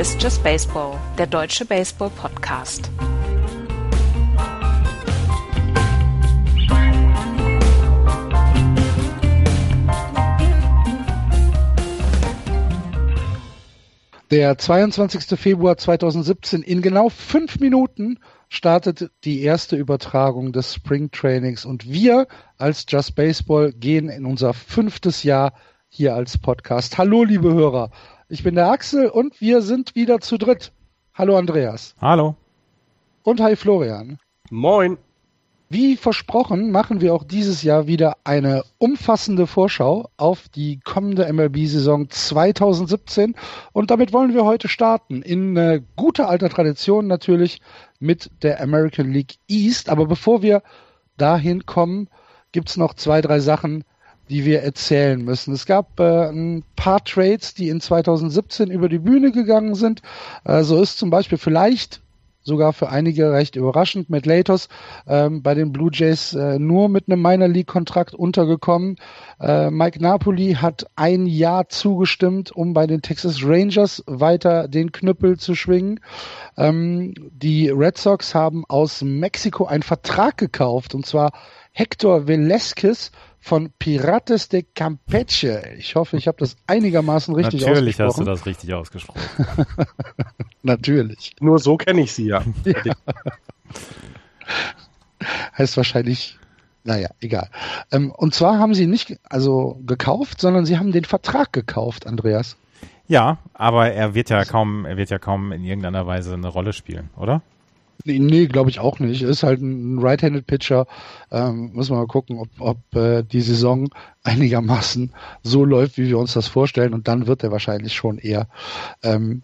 Ist Just Baseball, der deutsche Baseball-Podcast. Der 22. Februar 2017 in genau fünf Minuten startet die erste Übertragung des Spring Trainings und wir als Just Baseball gehen in unser fünftes Jahr hier als Podcast. Hallo, liebe Hörer. Ich bin der Axel und wir sind wieder zu dritt. Hallo, Andreas. Hallo. Und hi, Florian. Moin. Wie versprochen machen wir auch dieses Jahr wieder eine umfassende Vorschau auf die kommende MLB-Saison 2017 und damit wollen wir heute starten in äh, guter alter Tradition natürlich mit der American League East. Aber bevor wir dahin kommen, gibt's noch zwei, drei Sachen, die wir erzählen müssen. Es gab äh, ein paar Trades, die in 2017 über die Bühne gegangen sind. Äh, so ist zum Beispiel vielleicht sogar für einige recht überraschend mit Latos ähm, bei den Blue Jays äh, nur mit einem Minor League Kontrakt untergekommen. Äh, Mike Napoli hat ein Jahr zugestimmt, um bei den Texas Rangers weiter den Knüppel zu schwingen. Ähm, die Red Sox haben aus Mexiko einen Vertrag gekauft und zwar Hector Velázquez von Pirates de Campeche. Ich hoffe, ich habe das einigermaßen richtig Natürlich ausgesprochen. hast du das richtig ausgesprochen. Natürlich. Nur so kenne ich sie ja. ja. heißt wahrscheinlich, naja, egal. Ähm, und zwar haben sie nicht also gekauft, sondern sie haben den Vertrag gekauft, Andreas. Ja, aber er wird ja kaum, er wird ja kaum in irgendeiner Weise eine Rolle spielen, oder? Nee, glaube ich auch nicht. Ist halt ein Right-Handed Pitcher. Ähm, müssen wir mal gucken, ob, ob äh, die Saison einigermaßen so läuft, wie wir uns das vorstellen. Und dann wird er wahrscheinlich schon eher ähm,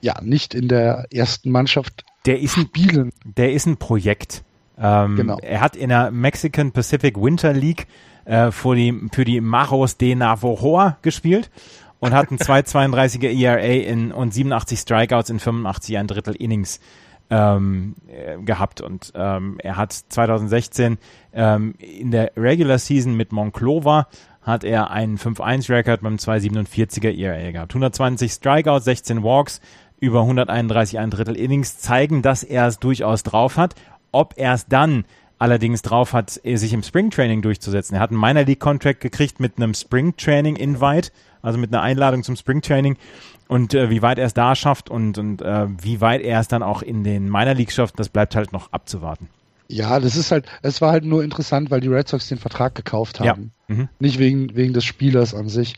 ja nicht in der ersten Mannschaft der ist ein, spielen. Der ist ein Projekt. Ähm, genau. Er hat in der Mexican Pacific Winter League äh, für die, für die Maros de Navajoa gespielt und hat einen 2,32er ERA in, und 87 Strikeouts in 85 ein Drittel Innings ähm, gehabt und ähm, er hat 2016 ähm, in der Regular Season mit Monclova hat er einen 5-1-Record beim 2,47er ERA gehabt. 120 Strikeouts, 16 Walks, über 131 ein Drittel Innings zeigen, dass er es durchaus drauf hat. Ob er es dann allerdings drauf hat, sich im Springtraining durchzusetzen. Er hat einen Minor League Contract gekriegt mit einem Springtraining Invite, also mit einer Einladung zum Springtraining und äh, wie weit er es da schafft und, und äh, wie weit er es dann auch in den Minor League schafft, das bleibt halt noch abzuwarten. Ja, das ist halt, es war halt nur interessant, weil die Red Sox den Vertrag gekauft haben. Ja. Mhm. Nicht wegen, wegen des Spielers an sich.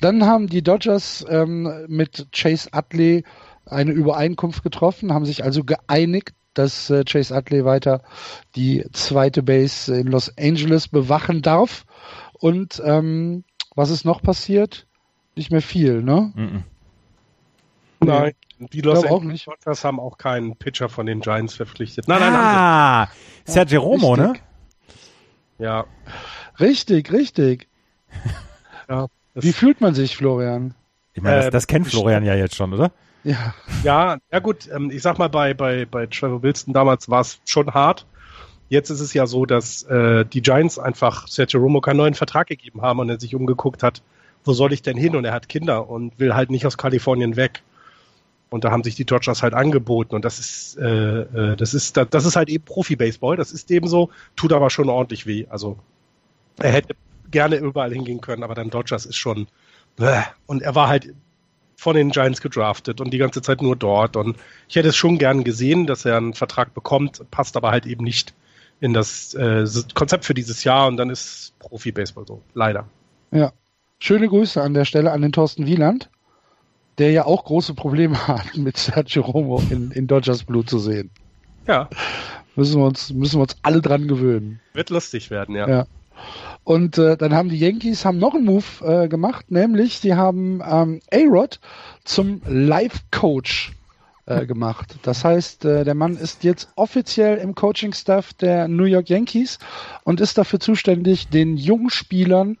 Dann haben die Dodgers ähm, mit Chase Utley eine Übereinkunft getroffen, haben sich also geeinigt, dass äh, Chase Utley weiter die zweite Base in Los Angeles bewachen darf. Und ähm, was ist noch passiert? Nicht mehr viel, ne? Mhm. Nein, die Los auch nicht. Dodgers haben auch keinen Pitcher von den Giants verpflichtet. Nein, nein, ah, Sergio Romo, ne? Ja. Richtig, richtig. ja Wie fühlt man sich, Florian? Ich meine, das, Äh, das kennt Florian ja jetzt schon, oder? Ja. Ja, ja gut, ähm, ich sag mal, bei, bei, bei Trevor Wilson damals war es schon hart. Jetzt ist es ja so, dass äh, die Giants einfach Sergio Romo keinen neuen Vertrag gegeben haben und er sich umgeguckt hat, wo soll ich denn hin? Und er hat Kinder und will halt nicht aus Kalifornien weg. Und da haben sich die Dodgers halt angeboten. Und das ist, äh, äh, das ist, das ist halt eben Profi-Baseball. Das ist eben so, tut aber schon ordentlich weh. Also er hätte gerne überall hingehen können, aber dann Dodgers ist schon. Bäh. Und er war halt von den Giants gedraftet und die ganze Zeit nur dort. Und ich hätte es schon gern gesehen, dass er einen Vertrag bekommt, passt aber halt eben nicht in das äh, Konzept für dieses Jahr und dann ist Profi-Baseball so. Leider. Ja. Schöne Grüße an der Stelle an den Thorsten Wieland, der ja auch große Probleme hat, mit Sergio Romo in, in Dodgers Blue zu sehen. Ja. Müssen wir uns, müssen wir uns alle dran gewöhnen. Wird lustig werden, ja. ja. Und äh, dann haben die Yankees haben noch einen Move äh, gemacht, nämlich sie haben ähm, A-Rod zum Live-Coach äh, gemacht. Das heißt, äh, der Mann ist jetzt offiziell im Coaching-Staff der New York Yankees und ist dafür zuständig, den jungen Spielern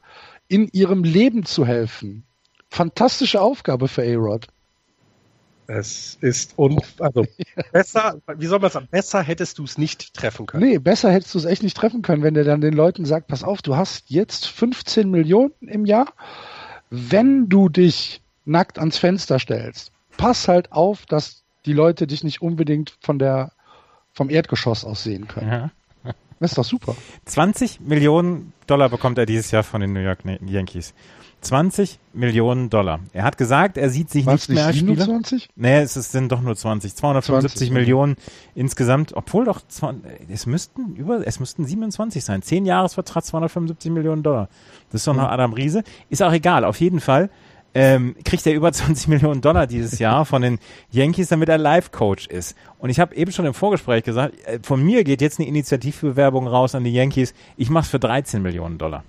in ihrem Leben zu helfen. Fantastische Aufgabe für A-Rod. Es ist und also besser, wie soll man sagen, besser hättest du es nicht treffen können. Nee, besser hättest du es echt nicht treffen können, wenn der dann den Leuten sagt, pass auf, du hast jetzt 15 Millionen im Jahr. Wenn du dich nackt ans Fenster stellst, pass halt auf, dass die Leute dich nicht unbedingt von der, vom Erdgeschoss aus sehen können. Ja. Das ist doch super. 20 Millionen Dollar bekommt er dieses Jahr von den New York Yankees. 20 Millionen Dollar. Er hat gesagt, er sieht sich War's nicht mehr als Spieler. 27? Nee, es sind doch nur 20. 275 20, Millionen insgesamt, obwohl doch, 20, es müssten über, es müssten 27 sein. 10 Jahresvertrag, 275 Millionen Dollar. Das ist doch noch Adam Riese. Ist auch egal. Auf jeden Fall ähm, kriegt er über 20 Millionen Dollar dieses Jahr von den Yankees, damit er Life-Coach ist. Und ich habe eben schon im Vorgespräch gesagt, äh, von mir geht jetzt eine Initiativbewerbung raus an die Yankees. Ich mach's für 13 Millionen Dollar.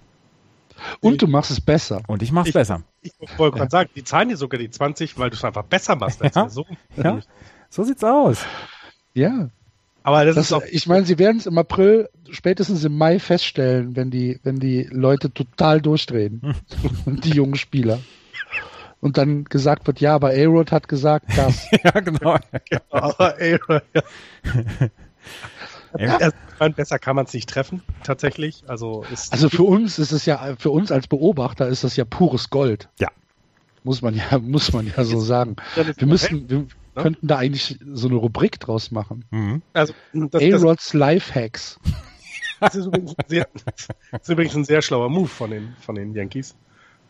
Und du machst es besser. Und ich mach's Ich- besser. Ich wollte gerade sagen, die zahlen dir sogar die 20, weil du es einfach besser machst als Ja. So. Ja. So sieht's aus. Ja. Aber das, Das, ist auch ich meine, sie werden es im April, spätestens im Mai feststellen, wenn die, wenn die Leute total durchdrehen. Und die jungen Spieler. Und dann gesagt wird, ja, aber A-Rod hat gesagt das. ja, genau. Aber, ey, ja. Also, besser kann man es nicht treffen, tatsächlich. Also, ist, Also für uns ist es ja, für uns als Beobachter ist das ja pures Gold. Ja. Muss man ja, muss man ja so sagen. Wir müssen, wir könnten da eigentlich so eine Rubrik draus machen. Mhm. also, A-Rods Lifehacks. das, ist übrigens ein sehr, das ist übrigens ein sehr schlauer Move von den, von den Yankees.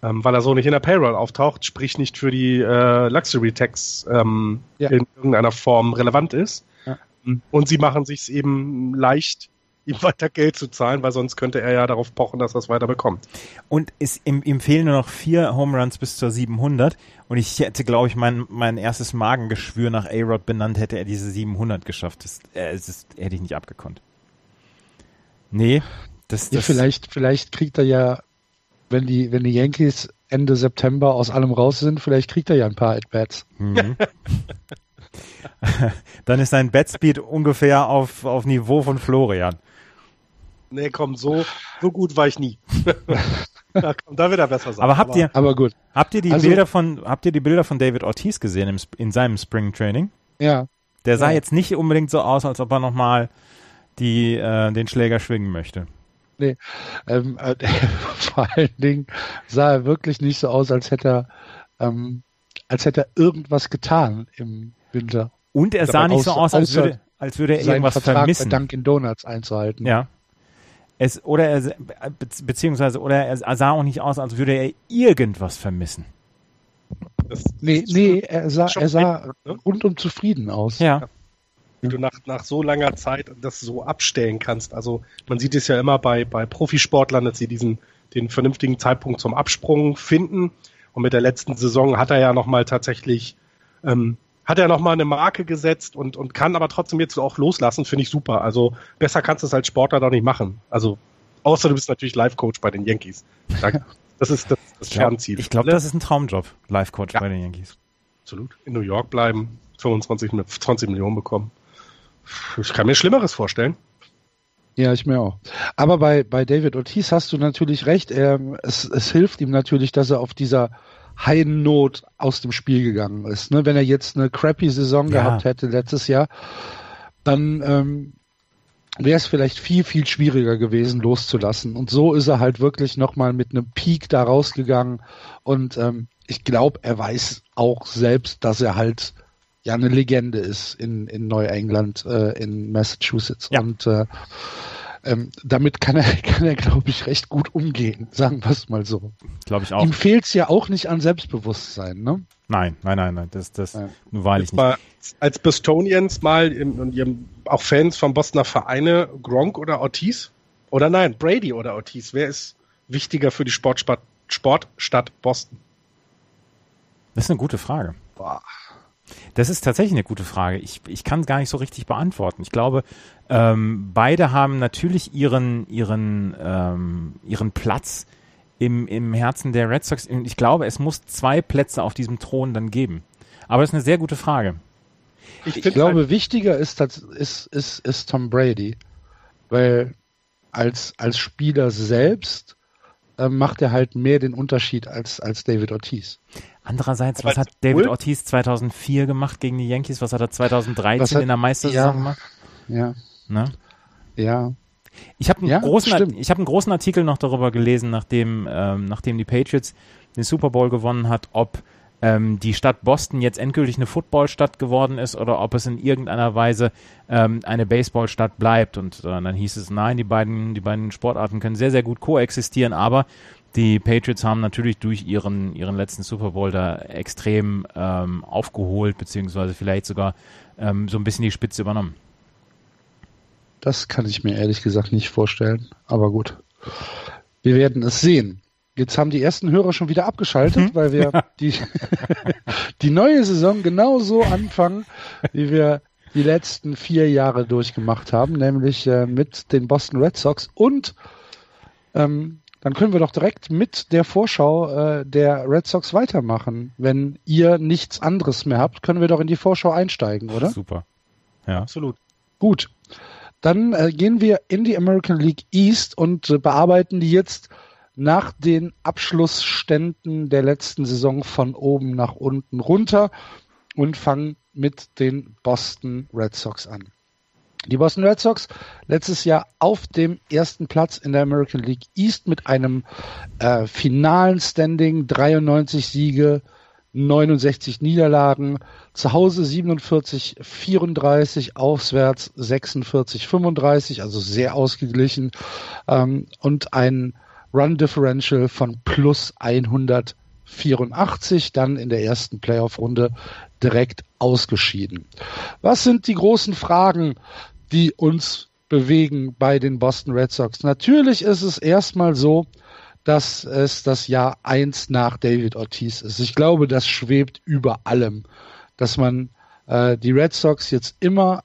Ähm, weil er so nicht in der Payroll auftaucht, sprich nicht für die äh, Luxury Tax ähm, Ja. in irgendeiner Form relevant ist. Ja. Und sie machen sich eben leicht, ihm weiter Geld zu zahlen, weil sonst könnte er ja darauf pochen, dass er es weiter bekommt. Und es, ihm, ihm fehlen nur noch vier Home Runs bis zur 700. Und ich hätte, glaube ich, mein, mein erstes Magengeschwür nach A-Rod benannt, hätte er diese 700 geschafft. Das, äh, es ist, hätte ich nicht abgekonnt. Nee, das, Ja, das vielleicht, vielleicht kriegt er ja, wenn die, wenn die Yankees Ende September aus allem raus sind, vielleicht kriegt er ja ein paar At-Bats. Mhm. Dann ist sein Batspeed ungefähr auf, auf Niveau von Florian. Nee, komm, so, so gut war ich nie. da, komm, da wird er besser sein. Aber habt ihr, Aber gut, habt ihr die Also- Bilder von, habt ihr die Bilder von David Ortiz gesehen im, in seinem Spring Training? ja. Der sah Ja. jetzt nicht unbedingt so aus, als ob er nochmal die, äh, den Schläger schwingen möchte. Ähm, äh, vor allen Dingen sah er wirklich nicht so aus, als hätte er, ähm, als hätte er irgendwas getan im Winter. Und er sah nicht so aus, als würde, als würde er irgendwas Vertrag vermissen. bei Dunkin' Donuts einzuhalten. Ja. Es, oder er, be- beziehungsweise, oder er sah auch nicht aus, als würde er irgendwas vermissen. das, Nee, nee, er sah, er sah ne? rundum zufrieden aus. Ja. Wie du nach, nach so langer Zeit das so abstellen kannst. Also man sieht es ja immer bei, bei Profisportlern, dass sie diesen den vernünftigen Zeitpunkt zum Absprung finden. Und mit der letzten Saison hat er ja nochmal tatsächlich, ähm, hat er nochmal eine Marke gesetzt und, und kann aber trotzdem jetzt auch loslassen, finde ich super. Also besser kannst du es als Sportler doch nicht machen. Also außer du bist natürlich Live-Coach bei den Yankees. Da, das ist das, das Ich glaube, Kernziel. ich glaub, Alle- das ist ein Traumjob, Life-Coach Ja. bei den Yankees. Absolut. In New York bleiben, 25, mit 20 Millionen bekommen. Ich kann mir Schlimmeres vorstellen. Ja, ich mir auch. Aber bei, bei David Ortiz hast du natürlich recht. Er, es, es hilft ihm natürlich, dass er auf dieser Heidennot aus dem Spiel gegangen ist. Ne? Wenn er jetzt eine crappy Saison Ja. gehabt hätte letztes Jahr, dann ähm, wäre es vielleicht viel, viel schwieriger gewesen, loszulassen. Und so ist er halt wirklich nochmal mit einem Peak da rausgegangen. Und ähm, ich glaube, er weiß auch selbst, dass er halt ja eine Legende ist in, in Neuengland, äh, in Massachusetts. Ja. Und äh, ähm, damit kann er, kann er, glaube ich, recht gut umgehen, sagen wir es mal so. Glaube ich auch. Ihm fehlt es ja auch nicht an Selbstbewusstsein, ne? Nein, nein, nein, nein, das, das, Ja. nur wahrlich Jetzt nicht. mal als Bostonians mal im, und ihr auch Fans von Bostoner Vereine, Gronk oder Ortiz? Oder nein, Brady oder Ortiz? Wer ist wichtiger für die Sportstadt, Sportstadt Boston? Das ist eine gute Frage. Boah. Das ist tatsächlich eine gute Frage. Ich, ich kann es gar nicht so richtig beantworten. Ich glaube, ähm, beide haben natürlich ihren, ihren, ähm, ihren Platz im, im Herzen der Red Sox. Und Ich glaube, es muss zwei Plätze auf diesem Thron dann geben. Aber das ist eine sehr gute Frage. Ich find glaube, halt- wichtiger ist, ist, ist, ist Tom Brady, weil als, als Spieler selbst äh, macht er halt mehr den Unterschied als, als David Ortiz. Andererseits, Aber was hat cool. David Ortiz 2004 gemacht gegen die Yankees? Was hat er 2013 Was hat- in der Meistersaison ja. gemacht? Ja, Ne? ja. Ich habe einen, Ja, großen, ich hab einen großen Artikel noch darüber gelesen, nachdem, ähm, nachdem die Patriots den Super Bowl gewonnen hat, ob ähm, die Stadt Boston jetzt endgültig eine Footballstadt geworden ist oder ob es in irgendeiner Weise ähm, eine Baseballstadt bleibt. Und äh, dann hieß es, nein, die beiden, die beiden Sportarten können sehr, sehr gut koexistieren, aber die Patriots haben natürlich durch ihren, ihren letzten Super Bowl da extrem ähm, aufgeholt, beziehungsweise vielleicht sogar ähm, so ein bisschen die Spitze übernommen. Das kann ich mir ehrlich gesagt nicht vorstellen, aber gut. Wir werden es sehen. Jetzt haben die ersten Hörer schon wieder abgeschaltet, mhm. weil wir ja. die, die neue Saison genauso anfangen, wie wir die letzten vier Jahre durchgemacht haben, nämlich äh, mit den Boston Red Sox und ähm, dann können wir doch direkt mit der Vorschau äh, der Red Sox weitermachen. Wenn ihr nichts anderes mehr habt, können wir doch in die Vorschau einsteigen, oder? Super. Ja. Absolut. Gut. Dann äh, gehen wir in die American League East und äh, bearbeiten die jetzt nach den Abschlussständen der letzten Saison von oben nach unten runter und fangen mit den Boston Red Sox an. Die Boston Red Sox letztes Jahr auf dem ersten Platz in der American League East mit einem äh, finalen Standing, 93 Siege, 69 Niederlagen, zu Hause 47, 34, auswärts 46, 35, also sehr ausgeglichen ähm, und ein Run Differential von plus 184, dann in der ersten Playoff-Runde direkt ausgeschieden. Was sind die großen Fragen die uns bewegen bei den Boston Red Sox. Natürlich ist es erstmal so, dass es das Jahr eins nach David Ortiz ist. Ich glaube, das schwebt über allem, dass man äh, die Red Sox jetzt immer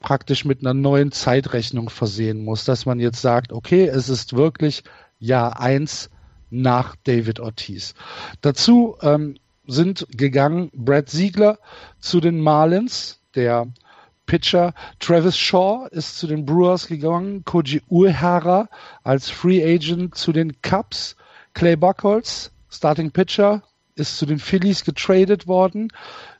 praktisch mit einer neuen Zeitrechnung versehen muss, dass man jetzt sagt, okay, es ist wirklich Jahr eins nach David Ortiz. Dazu ähm, sind gegangen Brad Siegler zu den Marlins, der Pitcher. Travis Shaw ist zu den Brewers gegangen. Koji Uehara als Free Agent zu den Cubs. Clay Buckholz, Starting Pitcher, ist zu den Phillies getradet worden.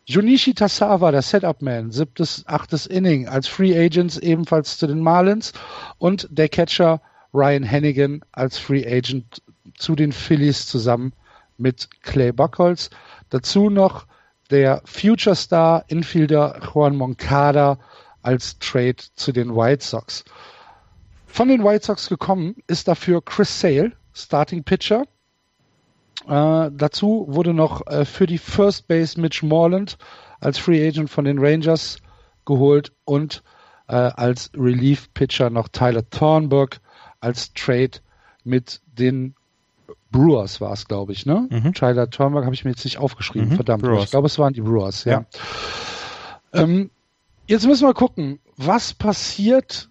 Junichi Tasawa, der Setup-Man, siebtes, achtes Inning als Free Agents ebenfalls zu den Marlins. Und der Catcher Ryan Hennigan als Free Agent zu den Phillies zusammen mit Clay Buckholz. Dazu noch der Future Star Infielder Juan Moncada als Trade zu den White Sox. Von den White Sox gekommen ist dafür Chris Sale, Starting Pitcher. Äh, dazu wurde noch äh, für die First Base Mitch Morland als Free Agent von den Rangers geholt und äh, als Relief Pitcher noch Tyler Thornburg als Trade mit den Brewers war es, glaube ich, ne? Mhm. Tyler Turnberg habe ich mir jetzt nicht aufgeschrieben, mhm. verdammt. Ich glaube, es waren die Brewers, ja. ja. Ähm, jetzt müssen wir gucken, was passiert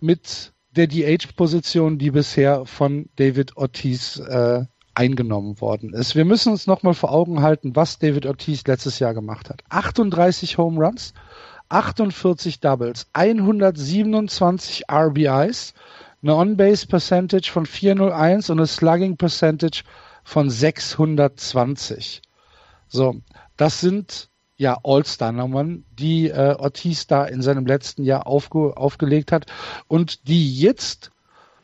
mit der DH-Position, die bisher von David Ortiz äh, eingenommen worden ist. Wir müssen uns nochmal vor Augen halten, was David Ortiz letztes Jahr gemacht hat. 38 Home Runs, 48 Doubles, 127 RBIs, eine On-Base Percentage von 401 und eine Slugging Percentage von 620. So, das sind ja All-Star-Nummern, die äh, Ortiz da in seinem letzten Jahr aufge aufgelegt hat und die jetzt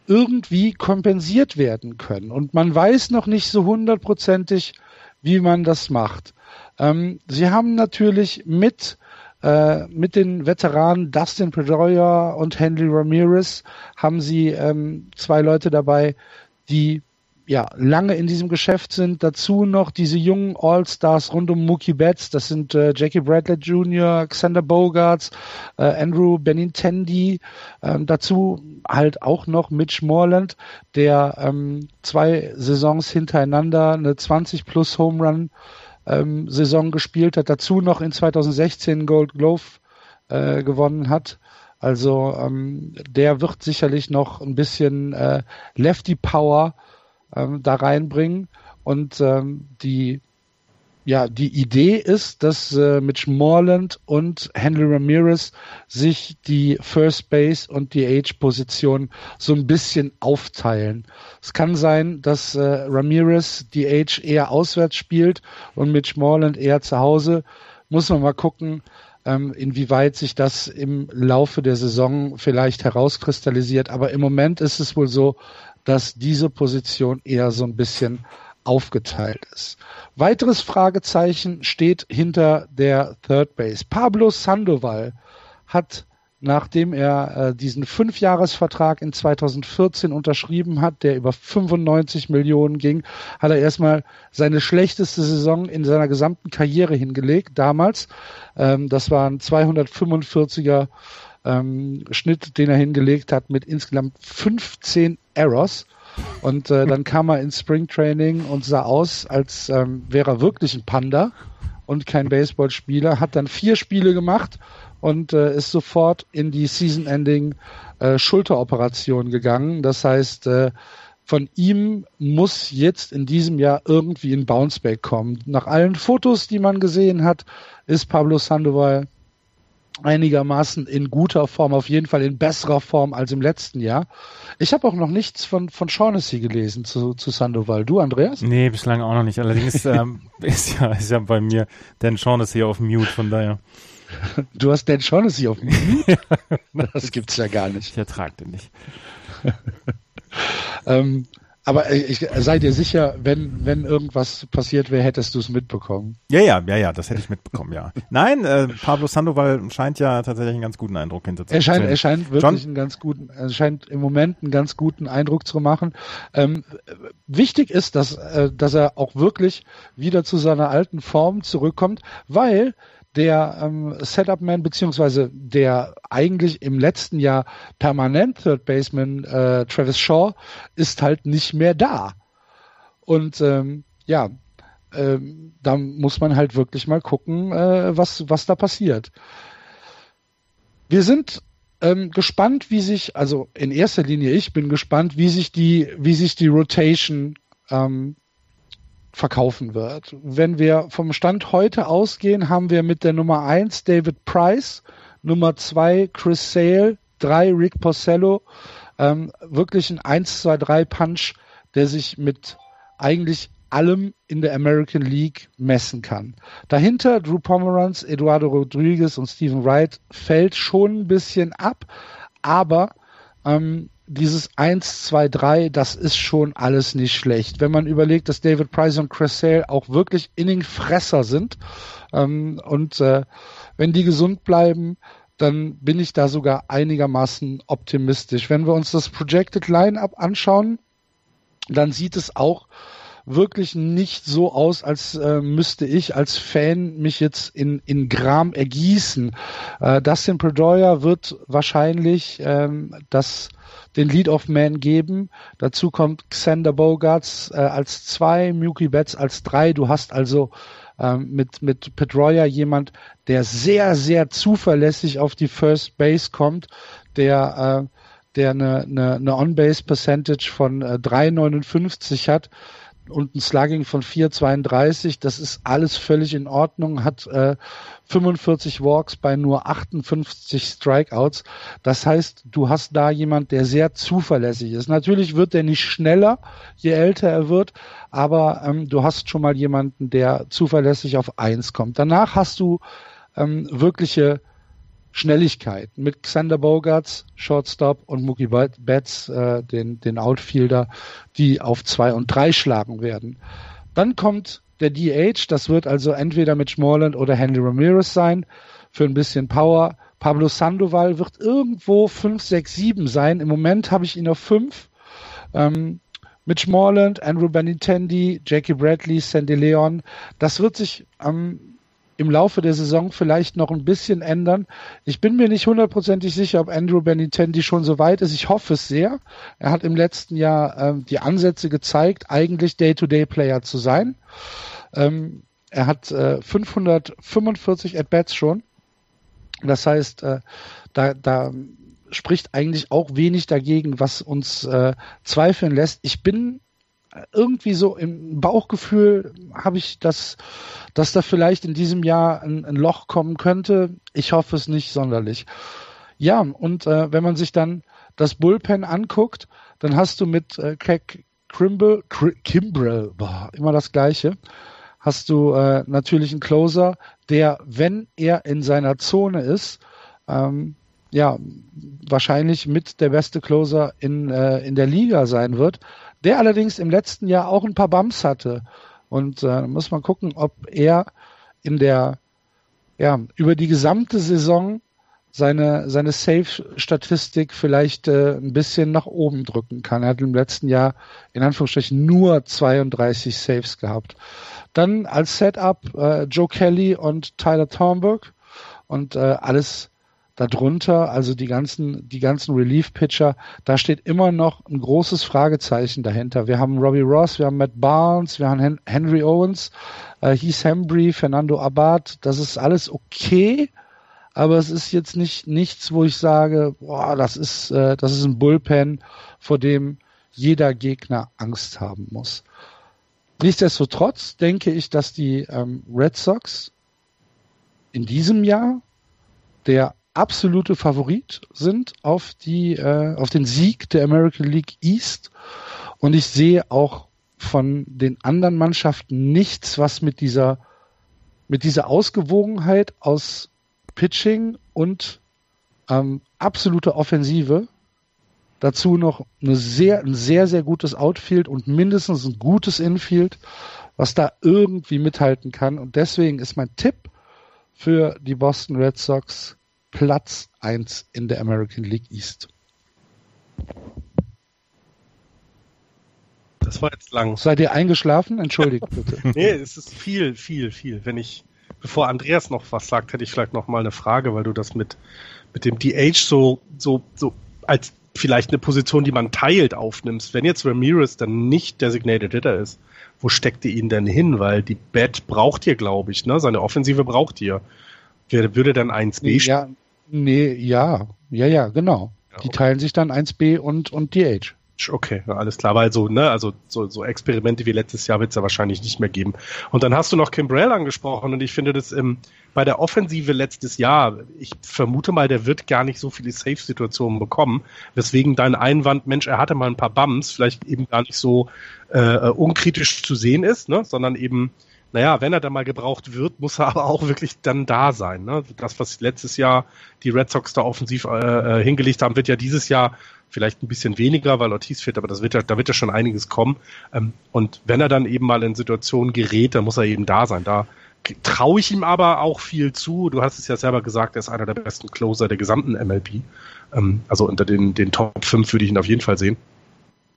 irgendwie kompensiert werden können. Und man weiß noch nicht so hundertprozentig, wie man das macht. Ähm, sie haben natürlich mit äh, mit den Veteranen Dustin Pedroia und Henry Ramirez haben sie ähm, zwei Leute dabei, die ja lange in diesem Geschäft sind. Dazu noch diese jungen All-Stars rund um Mookie Betts. Das sind äh, Jackie Bradley Jr., Xander Bogarts, äh, Andrew Benintendi. Ähm, dazu halt auch noch Mitch Moreland, der ähm, zwei Saisons hintereinander eine 20 plus Home Run ähm, Saison gespielt hat, dazu noch in 2016 Gold Glove äh, gewonnen hat. Also ähm, der wird sicherlich noch ein bisschen äh, Lefty Power ähm, da reinbringen und ähm, die ja, die Idee ist, dass äh, Mitch Morland und Henry Ramirez sich die First Base und die Age-Position so ein bisschen aufteilen. Es kann sein, dass äh, Ramirez die Age eher auswärts spielt und Mitch Morland eher zu Hause. Muss man mal gucken, ähm, inwieweit sich das im Laufe der Saison vielleicht herauskristallisiert. Aber im Moment ist es wohl so, dass diese Position eher so ein bisschen aufgeteilt ist. Weiteres Fragezeichen steht hinter der Third Base. Pablo Sandoval hat nachdem er äh, diesen Fünfjahresvertrag in 2014 unterschrieben hat, der über 95 Millionen ging, hat er erstmal seine schlechteste Saison in seiner gesamten Karriere hingelegt. Damals, ähm, das war ein 245er ähm, Schnitt, den er hingelegt hat mit insgesamt 15 Errors. Und äh, dann kam er ins Springtraining und sah aus, als ähm, wäre er wirklich ein Panda und kein Baseballspieler. Hat dann vier Spiele gemacht und äh, ist sofort in die Season-Ending äh, Schulteroperation gegangen. Das heißt, äh, von ihm muss jetzt in diesem Jahr irgendwie ein Bounceback kommen. Nach allen Fotos, die man gesehen hat, ist Pablo Sandoval einigermaßen in guter Form, auf jeden Fall in besserer Form als im letzten Jahr. Ich habe auch noch nichts von, von Shaughnessy gelesen zu, zu Sandoval. Du, Andreas? Nee, bislang auch noch nicht. Allerdings ähm, ist, ja, ist ja bei mir Dan Shaughnessy auf Mute, von daher. Du hast Dan Shaughnessy auf Mute? das gibt's ja gar nicht. Ich ertrage den nicht. ähm, aber ich sei dir sicher, wenn, wenn irgendwas passiert wäre, hättest du es mitbekommen. Ja, ja, ja, ja, das hätte ich mitbekommen, ja. Nein, äh, Pablo Sandoval scheint ja tatsächlich einen ganz guten Eindruck hinterzuziehen. Er scheint, er scheint wirklich John? einen ganz guten, er scheint im Moment einen ganz guten Eindruck zu machen. Ähm, wichtig ist, dass, äh, dass er auch wirklich wieder zu seiner alten Form zurückkommt, weil der ähm, Setup-Man, beziehungsweise der eigentlich im letzten Jahr permanent Third Baseman äh, Travis Shaw ist halt nicht mehr da. Und ähm, ja, ähm, da muss man halt wirklich mal gucken, äh, was, was da passiert. Wir sind ähm, gespannt, wie sich, also in erster Linie ich bin gespannt, wie sich die, wie sich die Rotation ähm, verkaufen wird. Wenn wir vom Stand heute ausgehen, haben wir mit der Nummer 1 David Price, Nummer 2 Chris Sale, 3 Rick Porcello, ähm, wirklich ein 1, 2, 3 Punch, der sich mit eigentlich allem in der American League messen kann. Dahinter Drew Pomeranz, Eduardo Rodriguez und Stephen Wright fällt schon ein bisschen ab, aber ähm, dieses 1, 2, 3, das ist schon alles nicht schlecht. Wenn man überlegt, dass David Price und Chris Sale auch wirklich Inningfresser sind ähm, und äh, wenn die gesund bleiben, dann bin ich da sogar einigermaßen optimistisch. Wenn wir uns das Projected Line-Up anschauen, dann sieht es auch wirklich nicht so aus, als äh, müsste ich als Fan mich jetzt in, in Gram ergießen. Äh, Dustin Pedroia wird wahrscheinlich ähm, das den Lead of Man geben. Dazu kommt Xander Bogarts äh, als zwei, Mookie Betts als drei. Du hast also ähm, mit, mit Pedroia jemand, der sehr, sehr zuverlässig auf die First Base kommt, der, äh, der eine, eine, eine On-Base Percentage von äh, 3,59 hat und ein Slugging von 4,32. Das ist alles völlig in Ordnung, hat äh, 45 Walks bei nur 58 Strikeouts. Das heißt, du hast da jemand, der sehr zuverlässig ist. Natürlich wird er nicht schneller, je älter er wird, aber ähm, du hast schon mal jemanden, der zuverlässig auf eins kommt. Danach hast du ähm, wirkliche Schnelligkeit mit Xander Bogarts, Shortstop und Mookie Betts, äh, den, den Outfielder, die auf zwei und drei schlagen werden. Dann kommt der DH, das wird also entweder mit Smallland oder Henry Ramirez sein, für ein bisschen Power. Pablo Sandoval wird irgendwo 5, 6, 7 sein. Im Moment habe ich ihn auf 5. Ähm, Mitch Morland, Andrew Benintendi, Jackie Bradley, Sandy Leon. Das wird sich ähm, im Laufe der Saison vielleicht noch ein bisschen ändern. Ich bin mir nicht hundertprozentig sicher, ob Andrew Benintendi schon so weit ist. Ich hoffe es sehr. Er hat im letzten Jahr ähm, die Ansätze gezeigt, eigentlich Day-to-Day-Player zu sein. Ähm, er hat äh, 545 At-Bats schon. Das heißt, äh, da, da spricht eigentlich auch wenig dagegen, was uns äh, zweifeln lässt. Ich bin irgendwie so im Bauchgefühl habe ich, dass, dass da vielleicht in diesem Jahr ein, ein, Loch kommen könnte. Ich hoffe es nicht sonderlich. Ja, und äh, wenn man sich dann das Bullpen anguckt, dann hast du mit äh, Craig Kimbrell, Kimbrell, boah, immer das Gleiche, hast du äh, natürlich einen Closer, der, wenn er in seiner Zone ist, ähm, ja, wahrscheinlich mit der beste Closer in, äh, in der Liga sein wird. Der allerdings im letzten Jahr auch ein paar Bumps hatte. Und äh, muss man gucken, ob er in der, ja, über die gesamte Saison seine, seine Safe-Statistik vielleicht äh, ein bisschen nach oben drücken kann. Er hat im letzten Jahr in Anführungsstrichen nur 32 Saves gehabt. Dann als Setup äh, Joe Kelly und Tyler Thornburg und äh, alles darunter, also die ganzen, die ganzen Relief-Pitcher, da steht immer noch ein großes Fragezeichen dahinter. Wir haben Robbie Ross, wir haben Matt Barnes, wir haben Hen Henry Owens, äh, Heath Hembry, Fernando Abad, das ist alles okay, aber es ist jetzt nicht nichts, wo ich sage, boah, das ist, äh, das ist ein Bullpen, vor dem jeder Gegner Angst haben muss. Nichtsdestotrotz denke ich, dass die ähm, Red Sox in diesem Jahr der absolute Favorit sind auf die äh, auf den Sieg der American League East und ich sehe auch von den anderen Mannschaften nichts, was mit dieser mit dieser Ausgewogenheit aus Pitching und ähm, absolute Offensive. Dazu noch eine sehr, ein sehr, sehr gutes Outfield und mindestens ein gutes Infield, was da irgendwie mithalten kann. Und deswegen ist mein Tipp für die Boston Red Sox Platz 1 in der American League East. Das war jetzt lang. Seid ihr eingeschlafen? Entschuldigt bitte. nee, es ist viel, viel, viel. Wenn ich bevor Andreas noch was sagt, hätte ich vielleicht noch mal eine Frage, weil du das mit, mit dem DH so, so, so als vielleicht eine Position, die man teilt, aufnimmst. Wenn jetzt Ramirez dann nicht Designated Hitter ist, wo steckt ihr ihn denn hin? Weil die Bat braucht ihr, glaube ich, ne? Seine Offensive braucht ihr. Wer würde dann 1B ja, Nee, ja, ja, ja, genau. Ja, okay. Die teilen sich dann 1B und, und DH. Okay, alles klar, weil so, ne, also so, so Experimente wie letztes Jahr wird es ja wahrscheinlich nicht mehr geben. Und dann hast du noch Kimbrell angesprochen und ich finde das ähm, bei der Offensive letztes Jahr, ich vermute mal, der wird gar nicht so viele Safe-Situationen bekommen, weswegen dein Einwand, Mensch, er hatte mal ein paar Bums, vielleicht eben gar nicht so äh, äh unkritisch zu sehen ist, ne, sondern eben naja, wenn er dann mal gebraucht wird, muss er aber auch wirklich dann da sein. Ne? Das, was letztes Jahr die Red Sox da offensiv äh, äh hingelegt haben, wird ja dieses Jahr vielleicht ein bisschen weniger, weil Ortiz fehlt, aber das wird ja, da wird ja schon einiges kommen. Ähm, und wenn er dann eben mal in Situationen gerät, dann muss er eben da sein. Da traue ich ihm aber auch viel zu. Du hast es ja selber gesagt, er ist einer der besten Closer der gesamten MLB. Ähm, also unter den, den Top 5 würde ich ihn auf jeden Fall sehen.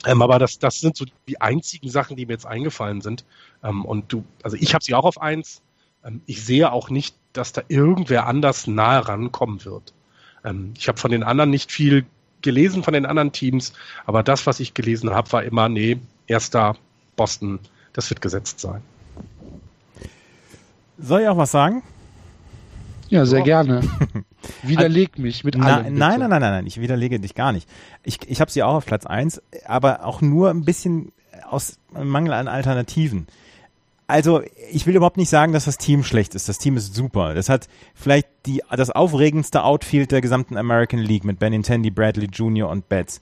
Ähm, aber das, das sind so die einzigen Sachen, die mir jetzt eingefallen sind. Ähm, und du, also ich habe sie auch auf eins. Ähm, ich sehe auch nicht, dass da irgendwer anders nahe rankommen wird. Ähm, ich habe von den anderen nicht viel gelesen von den anderen Teams, aber das, was ich gelesen habe, war immer, nee, erster Boston, das wird gesetzt sein. Soll ich auch was sagen? Ja, sehr oh. gerne. Widerleg mich mit Na, allem. Nein, nein, nein, nein, nein, ich widerlege dich gar nicht. Ich, ich habe sie auch auf Platz eins, aber auch nur ein bisschen aus Mangel an Alternativen also ich will überhaupt nicht sagen, dass das Team schlecht ist. Das Team ist super. Das hat vielleicht die, das aufregendste Outfield der gesamten American League mit Benintendi, Bradley Jr. und Betts.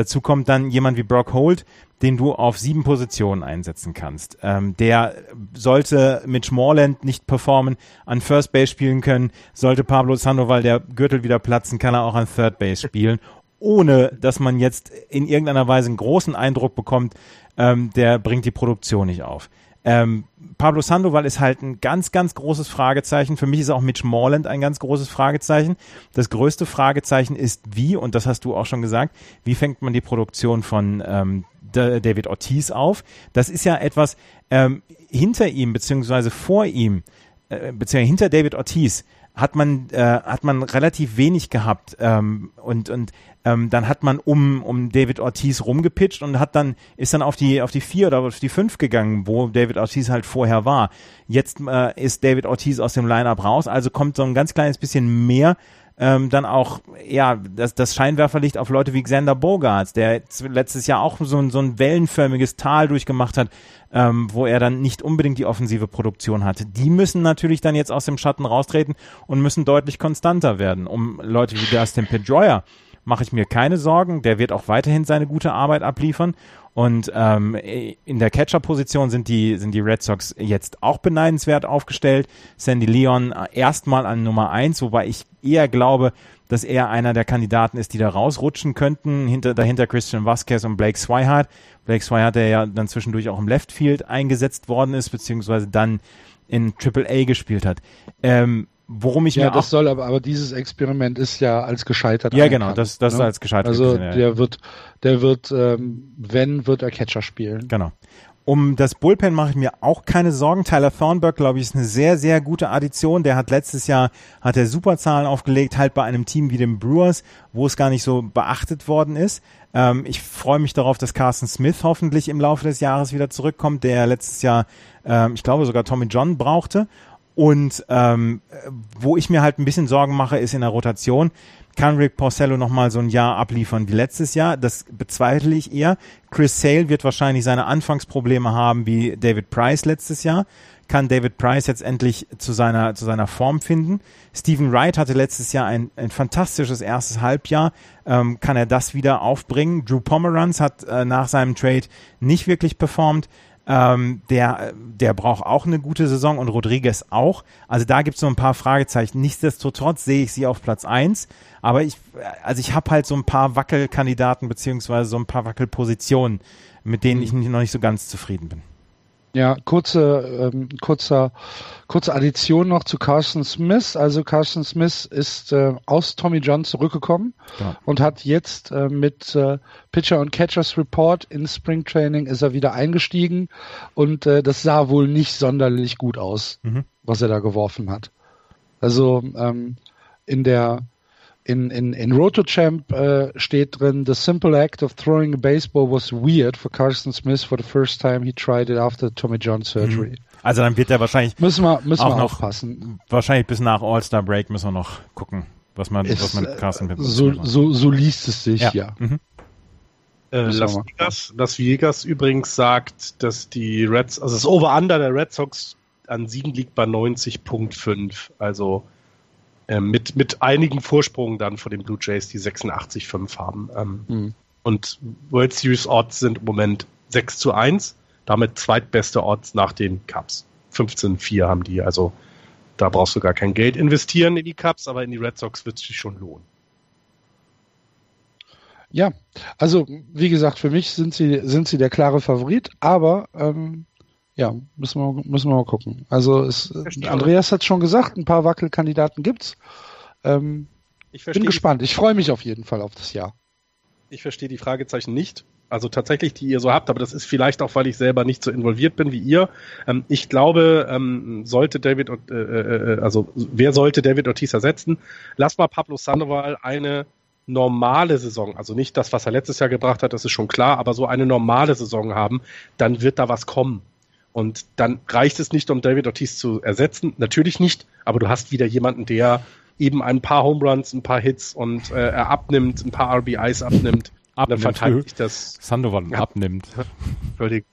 Dazu kommt dann jemand wie Brock Holt, den du auf sieben Positionen einsetzen kannst. Ähm, der sollte Mitch Morland nicht performen, an First Base spielen können, sollte Pablo Sandoval der Gürtel wieder platzen, kann er auch an Third Base spielen, ohne dass man jetzt in irgendeiner Weise einen großen Eindruck bekommt, ähm, der bringt die Produktion nicht auf. Ähm, Pablo Sandoval ist halt ein ganz, ganz großes Fragezeichen. Für mich ist auch Mitch Morland ein ganz großes Fragezeichen. Das größte Fragezeichen ist wie, und das hast du auch schon gesagt, wie fängt man die Produktion von ähm, David Ortiz auf? Das ist ja etwas ähm, hinter ihm, beziehungsweise vor ihm, äh, beziehungsweise hinter David Ortiz hat man äh, hat man relativ wenig gehabt ähm, und und ähm, dann hat man um um David Ortiz rumgepitcht und hat dann ist dann auf die auf die vier oder auf die fünf gegangen, wo David Ortiz halt vorher war. Jetzt äh, ist David Ortiz aus dem Lineup raus, also kommt so ein ganz kleines bisschen mehr ähm, dann auch ja das, das Scheinwerferlicht auf Leute wie Xander Bogarts, der letztes Jahr auch so ein, so ein wellenförmiges Tal durchgemacht hat, ähm, wo er dann nicht unbedingt die offensive Produktion hatte. Die müssen natürlich dann jetzt aus dem Schatten raustreten und müssen deutlich konstanter werden, um Leute wie Dustin Pedroia mache ich mir keine Sorgen. Der wird auch weiterhin seine gute Arbeit abliefern. Und ähm, in der Catcher-Position sind die, sind die Red Sox jetzt auch beneidenswert aufgestellt. Sandy Leon äh, erstmal an Nummer eins, wobei ich eher glaube, dass er einer der Kandidaten ist, die da rausrutschen könnten. Hinter, dahinter Christian Vasquez und Blake Swihart. Blake Swihart, der ja dann zwischendurch auch im Left Field eingesetzt worden ist, beziehungsweise dann in Triple A gespielt hat. Ähm, worum ich ja, mir das soll aber, aber dieses Experiment ist ja als gescheitert. ja genau, das das ne? als gescheitert Also gesehen, ja. der wird, der wird, ähm, wenn, wird er Catcher spielen. Genau. Um das Bullpen mache ich mir auch keine Sorgen. Tyler Thornburg, glaube ich, ist eine sehr, sehr gute Addition. Der hat letztes Jahr, hat er super Zahlen aufgelegt, halt bei einem Team wie dem Brewers, wo es gar nicht so beachtet worden ist. Ähm, ich freue mich darauf, dass Carson Smith hoffentlich im Laufe des Jahres wieder zurückkommt, der letztes Jahr, ähm, ich glaube, sogar Tommy John brauchte. Und ähm, wo ich mir halt ein bisschen Sorgen mache, ist in der Rotation. Kann Rick Porcello nochmal so ein Jahr abliefern wie letztes Jahr? Das bezweifle ich eher. Chris Sale wird wahrscheinlich seine Anfangsprobleme haben wie David Price letztes Jahr. Kann David Price jetzt endlich zu seiner, zu seiner Form finden? Steven Wright hatte letztes Jahr ein, ein fantastisches erstes Halbjahr. Ähm, kann er das wieder aufbringen? Drew Pomeranz hat äh, nach seinem Trade nicht wirklich performt. Ähm, der, der braucht auch eine gute Saison und Rodriguez auch. Also da gibt es so ein paar Fragezeichen. Nichtsdestotrotz sehe ich sie auf Platz eins. Aber ich, also ich habe halt so ein paar Wackelkandidaten beziehungsweise so ein paar Wackelpositionen, mit denen ich noch nicht so ganz zufrieden bin. Ja, kurze, ähm, kurzer, kurze Addition noch zu Carson Smith. Also Carson Smith ist äh, aus Tommy John zurückgekommen Ja. und hat jetzt äh, mit äh, Pitcher und Catchers Report in Spring Training ist er wieder eingestiegen und äh, das sah wohl nicht sonderlich gut aus, Mhm. was er da geworfen hat. Also ähm, in der in, in, in RotoChamp äh, steht drin, the simple act of throwing a baseball was weird for Carson Smith for the first time he tried it after Tommy John surgery. Also dann wird er wahrscheinlich, Müssen wir, müssen Auch wir noch aufpassen. wahrscheinlich bis nach All-Star Break müssen wir noch gucken, was man, was Ist, man äh, mit Carsten Pippen so, so, so liest es sich, ja. Mhm. Äh, Las Vegas, Las Vegas übrigens sagt, dass die Reds, also das Over-Under der Red Sox an Siegen liegt bei 90.5. Also mit, mit einigen Vorsprungen dann vor den Blue Jays, die 86,5 haben. Ähm, Hm. Und World Series Odds sind im Moment 6 zu 1, damit zweitbeste Odds nach den Cups. 15,4 haben die, also da brauchst du gar kein Geld investieren in die Cups, aber in die Red Sox wird es sich schon lohnen. Ja, also wie gesagt, für mich sind sie, sind sie der klare Favorit, aber ähm, ja, müssen wir, müssen wir mal gucken. Also es. Andreas hat schon gesagt, ein paar Wackelkandidaten gibt's. Ähm, Ich bin gespannt. Ich freue mich auf jeden Fall auf das Jahr. Ich verstehe die Fragezeichen nicht. Also tatsächlich, die ihr so habt, aber das ist vielleicht auch, weil ich selber nicht so involviert bin wie ihr. Ähm, ich glaube, ähm, sollte David, Ort- äh, äh, äh, also wer sollte David Ortiz ersetzen? Lass mal Pablo Sandoval eine normale Saison, also nicht das, was er letztes Jahr gebracht hat, das ist schon klar, aber so eine normale Saison haben, dann wird da was kommen. Und dann reicht es nicht, um David Ortiz zu ersetzen. Natürlich nicht, aber du hast wieder jemanden, der eben ein paar Home Runs, ein paar Hits und äh, er abnimmt, ein paar RBIs abnimmt. Und dann Abnimmt. verteilt sich das, Sandoval Ja. abnimmt. Entschuldigung,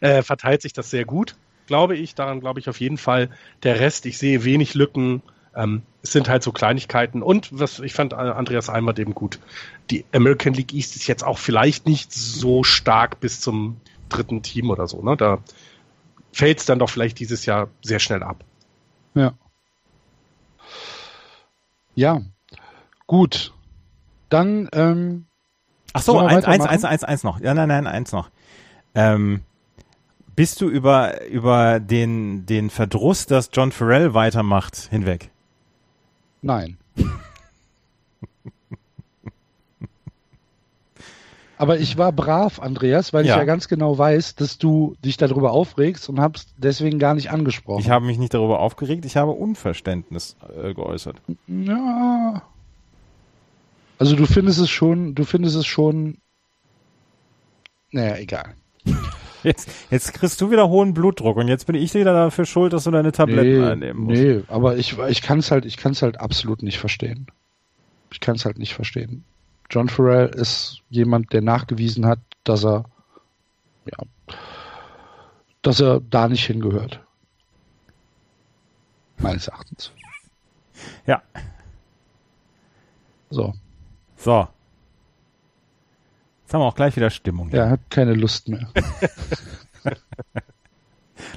äh, verteilt sich das sehr gut, glaube ich. Daran glaube ich auf jeden Fall. Der Rest, ich sehe wenig Lücken. Ähm, es sind halt so Kleinigkeiten. Und was ich fand äh, Andreas Eimert eben gut. Die American League East ist jetzt auch vielleicht nicht so stark bis zum dritten Team oder so. Ne? Da fällt es dann doch vielleicht dieses Jahr sehr schnell ab. Ja. Ja, gut. Dann, ähm, Ach so, eins, eins, eins, eins, eins noch. Ja, nein, nein, eins noch. Ähm, bist du über, über den, den Verdruss, dass John Farrell weitermacht, hinweg? nein. Aber ich war brav, Andreas, weil Ja. ich ja ganz genau weiß, dass du dich darüber aufregst und hab's deswegen gar nicht angesprochen. Ich habe mich nicht darüber aufgeregt, ich habe Unverständnis äh, geäußert. Ja. Also du findest es schon, du findest es schon. Naja, egal. Jetzt, jetzt kriegst du wieder hohen Blutdruck und jetzt bin ich wieder dafür schuld, dass du deine Tabletten einnehmen musst. nee, aber ich, ich kann es halt, ich kann es halt absolut nicht verstehen. Ich kann es halt nicht verstehen. John Farrell ist jemand, der nachgewiesen hat, dass er, ja, dass er da nicht hingehört. Meines Erachtens. Ja, So. so. haben wir auch gleich wieder Stimmung. Ja, hat keine Lust mehr.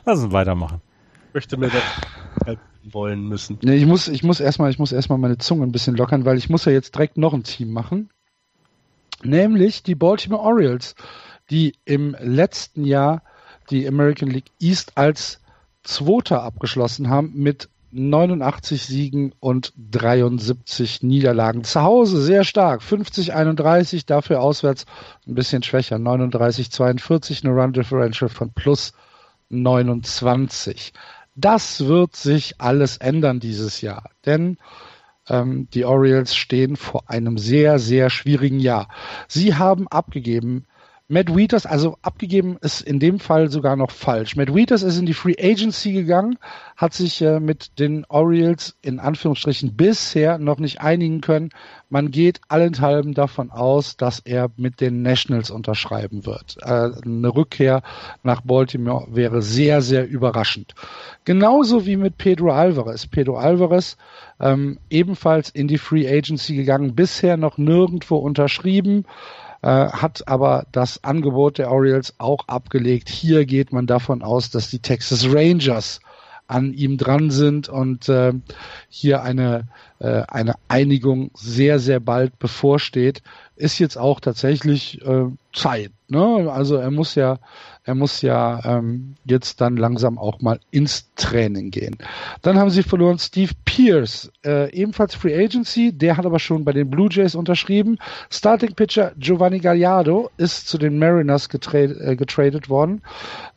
Lass uns weitermachen. Ich möchte mir das wollen müssen. Nee, ich muss, ich muss erstmal, ich muss erstmal meine Zunge ein bisschen lockern, weil ich muss ja jetzt direkt noch ein Team machen. Nämlich die Baltimore Orioles, die im letzten Jahr die American League East als Zweiter abgeschlossen haben mit 89 Siegen und 73 Niederlagen. Zu Hause sehr stark, 50-31, dafür auswärts ein bisschen schwächer, 39-42, eine Run Differential von plus 29. Das wird sich alles ändern dieses Jahr, denn die Orioles stehen vor einem sehr, sehr schwierigen Jahr. Sie haben abgegeben Matt Wieters, also abgegeben ist in dem Fall sogar noch falsch. Matt Wieters ist in die Free Agency gegangen, hat sich äh, mit den Orioles in Anführungsstrichen bisher noch nicht einigen können. Man geht allenthalben davon aus, dass er mit den Nationals unterschreiben wird. Äh, eine Rückkehr nach Baltimore wäre sehr, sehr überraschend. Genauso wie mit Pedro Alvarez. Pedro Alvarez ähm, ebenfalls in die Free Agency gegangen, bisher noch nirgendwo unterschrieben äh, hat aber das Angebot der Orioles auch abgelegt. Hier geht man davon aus, dass die Texas Rangers an ihm dran sind und äh, hier eine, äh, eine Einigung sehr, sehr bald bevorsteht, ist jetzt auch tatsächlich äh, Zeit. Ne? Also er muss ja er muss ja ähm, jetzt dann langsam auch mal ins Training gehen. Dann haben sie verloren Steve Pierce, äh, ebenfalls Free Agency, der hat aber schon bei den Blue Jays unterschrieben. Starting Pitcher Giovanni Gallardo ist zu den Mariners getra äh, getradet worden.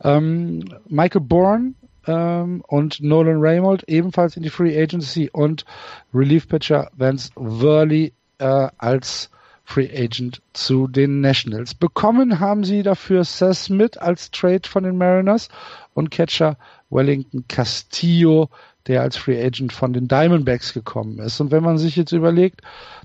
Ähm, Michael Bourne ähm, und Nolan Raymold ebenfalls in die Free Agency und Relief Pitcher Vance Worley äh, als Free Agent zu den Nationals. Bekommen haben sie dafür Seth Smith als Trade von den Mariners und Catcher Wellington Castillo, der als Free Agent von den Diamondbacks gekommen ist. Und wenn man sich jetzt überlegt,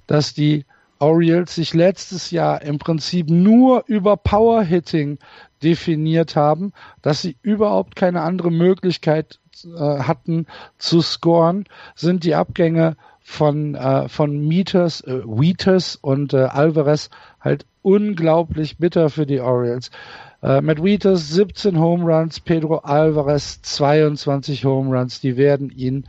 dass die Orioles sich letztes Jahr im Prinzip nur über Power Hitting definiert haben, dass sie überhaupt keine andere Möglichkeit äh, hatten zu scoren, sind die Abgänge von, äh, von Mieters, äh, Wheaters und äh, Alvarez halt unglaublich bitter für die Orioles. Äh, Matt Wheaters 17 Home Runs, Pedro Alvarez 22 Home Runs, die werden ihnen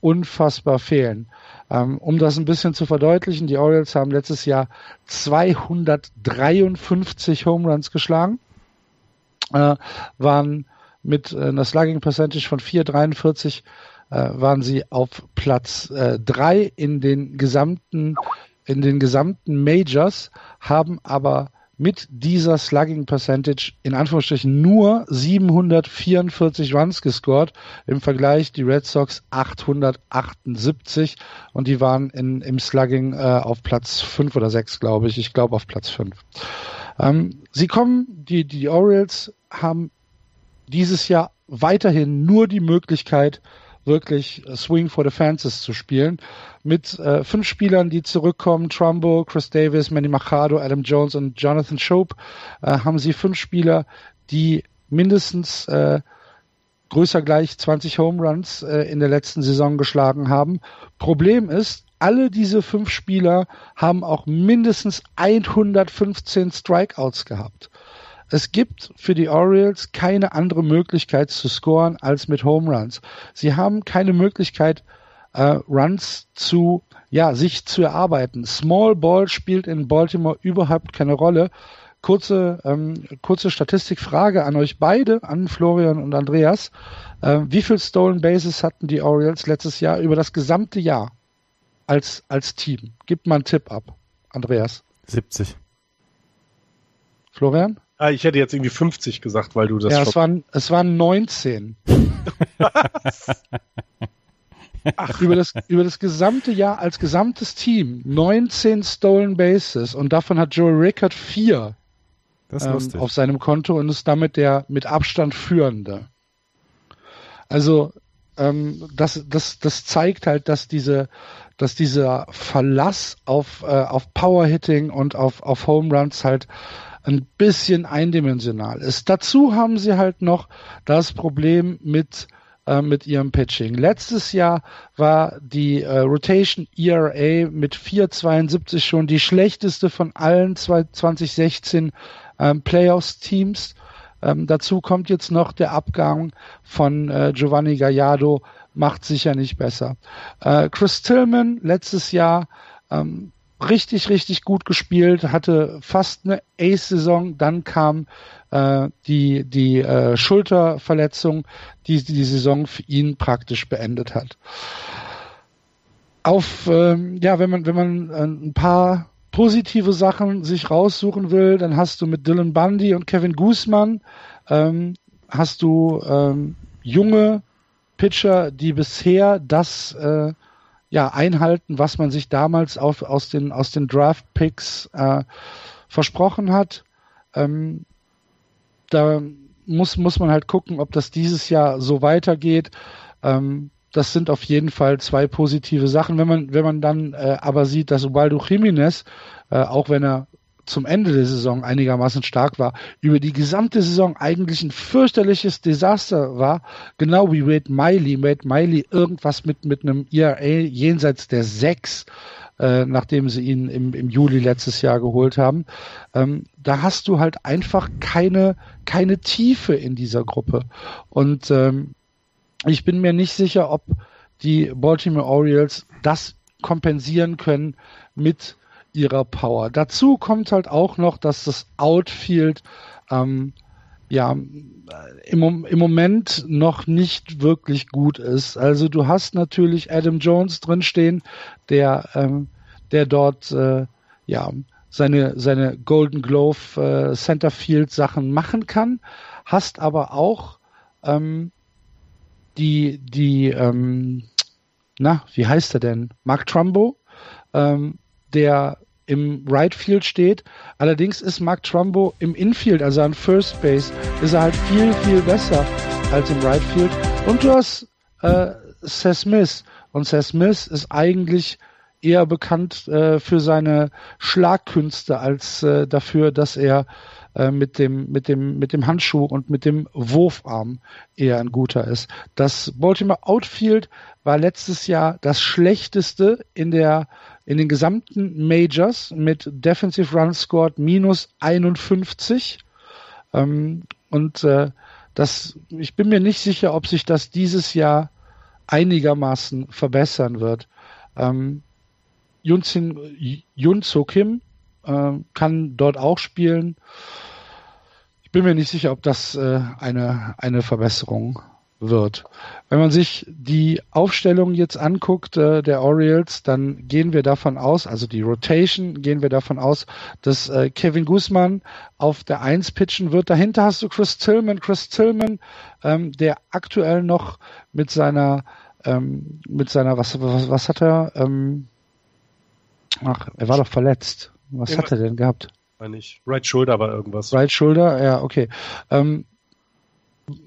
unfassbar fehlen. Ähm, um das ein bisschen zu verdeutlichen, die Orioles haben letztes Jahr 253 Home Runs geschlagen, äh, waren mit äh, einer Slugging Percentage von 4,43 äh, waren sie auf Platz äh, drei in den gesamten in den gesamten Majors, haben aber mit dieser Slugging Percentage in Anführungsstrichen nur 744 Runs gescored. Im Vergleich die Red Sox 878 und die waren in, im Slugging äh, auf Platz 5 oder 6, glaube ich. Ich glaube auf Platz 5. Ähm, sie kommen, die, die Orioles haben dieses Jahr weiterhin nur die Möglichkeit, wirklich Swing for the Fences zu spielen. Mit äh, fünf Spielern, die zurückkommen, Trumbo, Chris Davis, Manny Machado, Adam Jones und Jonathan Shope, äh, haben sie fünf Spieler, die mindestens äh, größer gleich 20 Home Runs äh, in der letzten Saison geschlagen haben. Problem ist, alle diese fünf Spieler haben auch mindestens 115 Strikeouts gehabt. Es gibt für die Orioles keine andere Möglichkeit zu scoren als mit Home Runs. Sie haben keine Möglichkeit, äh, Runs zu, ja, sich zu erarbeiten. Small Ball spielt in Baltimore überhaupt keine Rolle. Kurze, ähm, kurze Statistikfrage an euch beide, an Florian und Andreas. Äh, wie viel Stolen Bases hatten die Orioles letztes Jahr über das gesamte Jahr als, als Team? Gibt mal einen Tipp ab. Andreas. 70. Florian? Ah, ich hätte jetzt irgendwie 50 gesagt, weil du das. Ja, es waren, es waren 19. Ach, über das, über das gesamte Jahr als gesamtes Team 19 Stolen Bases und davon hat Joey Rickard vier ähm, auf seinem Konto und ist damit der mit Abstand führende. Also ähm, das, das, das zeigt halt, dass diese, dass dieser Verlass auf, äh, auf Power Hitting und auf, auf Home Runs halt ein bisschen eindimensional ist. Dazu haben sie halt noch das Problem mit äh, mit ihrem Pitching. Letztes Jahr war die äh, Rotation ERA mit 4,72 schon die schlechteste von allen 2016 ähm, Playoffs-Teams. Ähm, dazu kommt jetzt noch der Abgang von äh, Giovanni Gallardo, macht sicher nicht besser. Äh, Chris Tillman letztes Jahr ähm, richtig, richtig gut gespielt, hatte fast eine Ace-Saison, dann kam äh, die, die äh, Schulterverletzung, die die Saison für ihn praktisch beendet hat. Auf, ähm, ja, wenn man, wenn man äh, ein paar positive Sachen sich raussuchen will, dann hast du mit Dylan Bundy und Kevin Guzman ähm, hast du ähm, junge Pitcher, die bisher das äh, ja einhalten, was man sich damals auf, aus den aus den Draft Picks äh, versprochen hat. Ähm, da muss muss man halt gucken, ob das dieses Jahr so weitergeht. Ähm, das sind auf jeden Fall zwei positive Sachen. Wenn man, wenn man dann äh, aber sieht, dass Ubaldo Jiménez, äh, auch wenn er zum Ende der Saison einigermaßen stark war, über die gesamte Saison eigentlich ein fürchterliches Desaster war, genau wie Wade Miley. Wade Miley irgendwas mit, mit einem ERA jenseits der sechs, äh, nachdem sie ihn im, im Juli letztes Jahr geholt haben. Ähm, da hast du halt einfach keine, keine Tiefe in dieser Gruppe. Und ähm, ich bin mir nicht sicher, ob die Baltimore Orioles das kompensieren können mit ihrer Power. Dazu kommt halt auch noch, dass das Outfield ähm, ja im, im Moment noch nicht wirklich gut ist. Also du hast natürlich Adam Jones drinstehen, der ähm, der dort äh, ja seine seine Golden Glove äh, Centerfield Sachen machen kann, hast aber auch ähm, die, die, ähm, na, wie heißt er denn? Mark Trumbo, ähm, der im Right Field steht. Allerdings ist Mark Trumbo im Infield, also an First Base, ist er halt viel, viel besser als im Right Field. Und du hast äh, Seth Smith. Und Seth Smith ist eigentlich eher bekannt äh, für seine Schlagkünste als äh, dafür, dass er äh, mit dem, mit dem, mit dem Handschuh und mit dem Wurfarm eher ein guter ist. Das Baltimore Outfield war letztes Jahr das schlechteste in der, in den gesamten Majors mit Defensive Run Scored minus 51. Ähm, und äh, das, ich bin mir nicht sicher, ob sich das dieses einigermaßen verbessern wird. Ähm, Junsin, Junso Kim äh, kann dort auch spielen. Ich bin mir nicht sicher, ob das äh, eine, eine Verbesserung wird. Wenn man sich die Aufstellung jetzt anguckt äh, der Orioles, dann gehen wir davon aus, also die Rotation, gehen wir davon aus, dass äh, Kevin Guzman auf der Eins pitchen wird. Dahinter hast du Chris Tillman. Chris Tillman, ähm, der aktuell noch mit seiner, ähm, mit seiner, was, was, was hat er? Ähm, ach, er war doch verletzt. Was Irgendwas, hat er denn gehabt? Nicht. Right Shoulder war irgendwas. Right Shoulder, ja, okay. Ähm,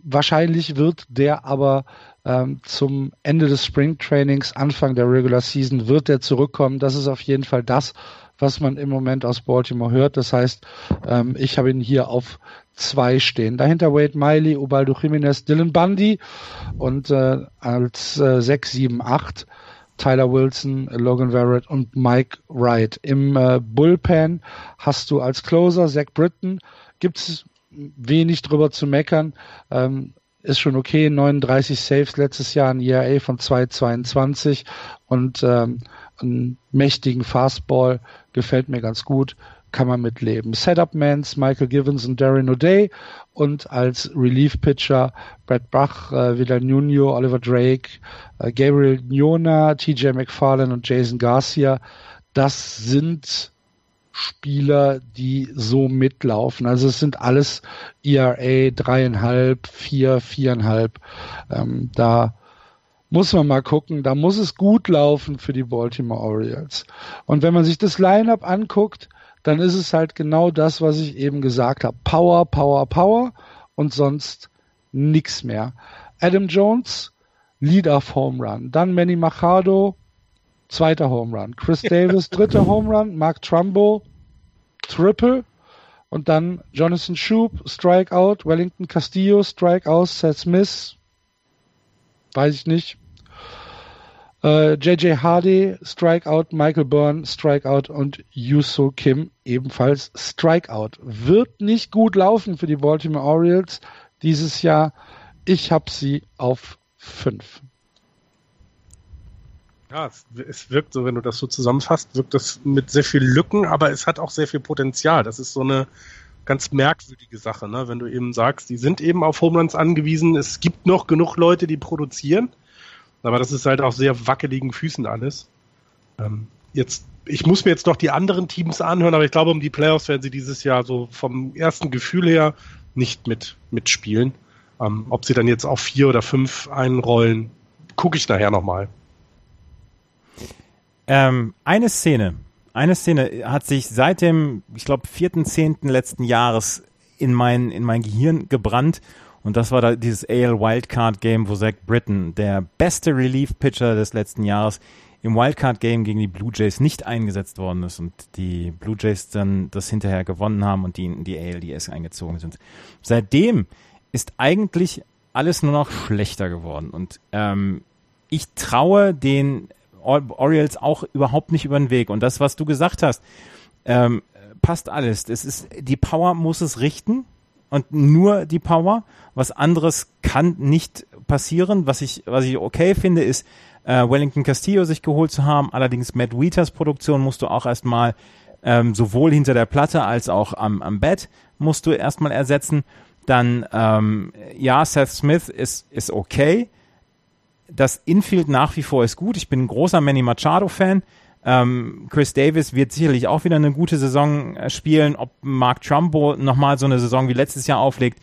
wahrscheinlich wird der aber ähm, zum Ende des Springtrainings, Anfang der Regular Season, wird der zurückkommen. Das ist auf jeden Fall das, was man im Moment aus Baltimore hört. Das heißt, ähm, ich habe ihn hier auf zwei stehen. Dahinter Wade Miley, Ubaldo Jiménez, Dylan Bundy und äh, als äh, 6, 7, 8 Tyler Wilson, Logan Verrett und Mike Wright. Im äh, Bullpen hast du als Closer Zach Britton. Gibt es wenig drüber zu meckern. Ähm, ist schon okay. 39 Saves letztes Jahr, ein ERA von 2,22 und ähm, einen mächtigen Fastball gefällt mir ganz gut kann man mitleben. Setup-Mans Michael Givens und Darren O'Day und als Relief-Pitcher Brad Bach, äh, Vidal Nuno, Oliver Drake, äh, Gabriel Niona, TJ McFarlane und Jason Garcia. Das sind Spieler, die so mitlaufen. Also es sind alles ERA dreieinhalb, vier, viereinhalb. Ähm, da muss man mal gucken. Da muss es gut laufen für die Baltimore Orioles. Und wenn man sich das Lineup anguckt, dann ist es halt genau das, was ich eben gesagt habe. Power, Power, Power und sonst nichts mehr. Adam Jones, Lead-Off Home Run. Dann Manny Machado, zweiter Home Run. Chris Davis, dritter Home Run. Mark Trumbo, Triple. Und dann Jonathan Shoup, Strikeout. Wellington Castillo, Strikeout. Seth Smith, weiß ich nicht. Äh, JJ Hardy, Strikeout, Michael Byrne, Strikeout und Yuso Kim ebenfalls Strikeout. Wird nicht gut laufen für die Baltimore Orioles dieses Jahr. Ich habe sie auf 5. Ja, es, wirkt so, wenn du das so zusammenfasst, wirkt das mit sehr viel Lücken, aber es hat auch sehr viel Potenzial. Das ist so eine ganz merkwürdige Sache, ne? wenn du eben sagst, die sind eben auf Homeruns angewiesen. Es gibt noch genug Leute, die produzieren, aber das ist halt auf sehr wackeligen Füßen alles. Ähm, jetzt, ich muss mir jetzt noch die anderen Teams anhören, aber ich glaube, um die Playoffs werden sie dieses Jahr so vom ersten Gefühl her nicht mit mitspielen. Ähm, ob sie dann jetzt auf vier oder fünf einrollen, gucke ich nachher nochmal. Ähm, eine Szene, eine Szene hat sich seit dem, ich glaube, vierten, zehnten letzten Jahres in mein, in mein Gehirn gebrannt. Und das war da dieses AL Wildcard Game, wo Zach Britton, der beste Relief Pitcher des letzten Jahres, im Wildcard Game gegen die Blue Jays nicht eingesetzt worden ist und die Blue Jays dann das hinterher gewonnen haben und die in die ALDS eingezogen sind. Seitdem ist eigentlich alles nur noch schlechter geworden und ähm, ich traue den Orioles auch überhaupt nicht über den Weg. Und das, was du gesagt hast, ähm, passt alles. Es ist, die Power muss es richten und nur die Power. Was anderes kann nicht passieren. Was ich, was ich okay finde, ist, äh, Wellington Castillo sich geholt zu haben. Allerdings Matt Wieters Produktion musst du auch erstmal ähm, sowohl hinter der Platte als auch am, am Bett musst du erstmal ersetzen. Dann, ähm, ja, Seth Smith ist, ist okay das Infield nach wie vor ist gut. Ich bin ein großer Manny Machado-Fan. Ähm, Chris Davis wird sicherlich auch wieder eine gute Saison äh, spielen. Ob Mark Trumbo nochmal so eine Saison wie letztes Jahr auflegt,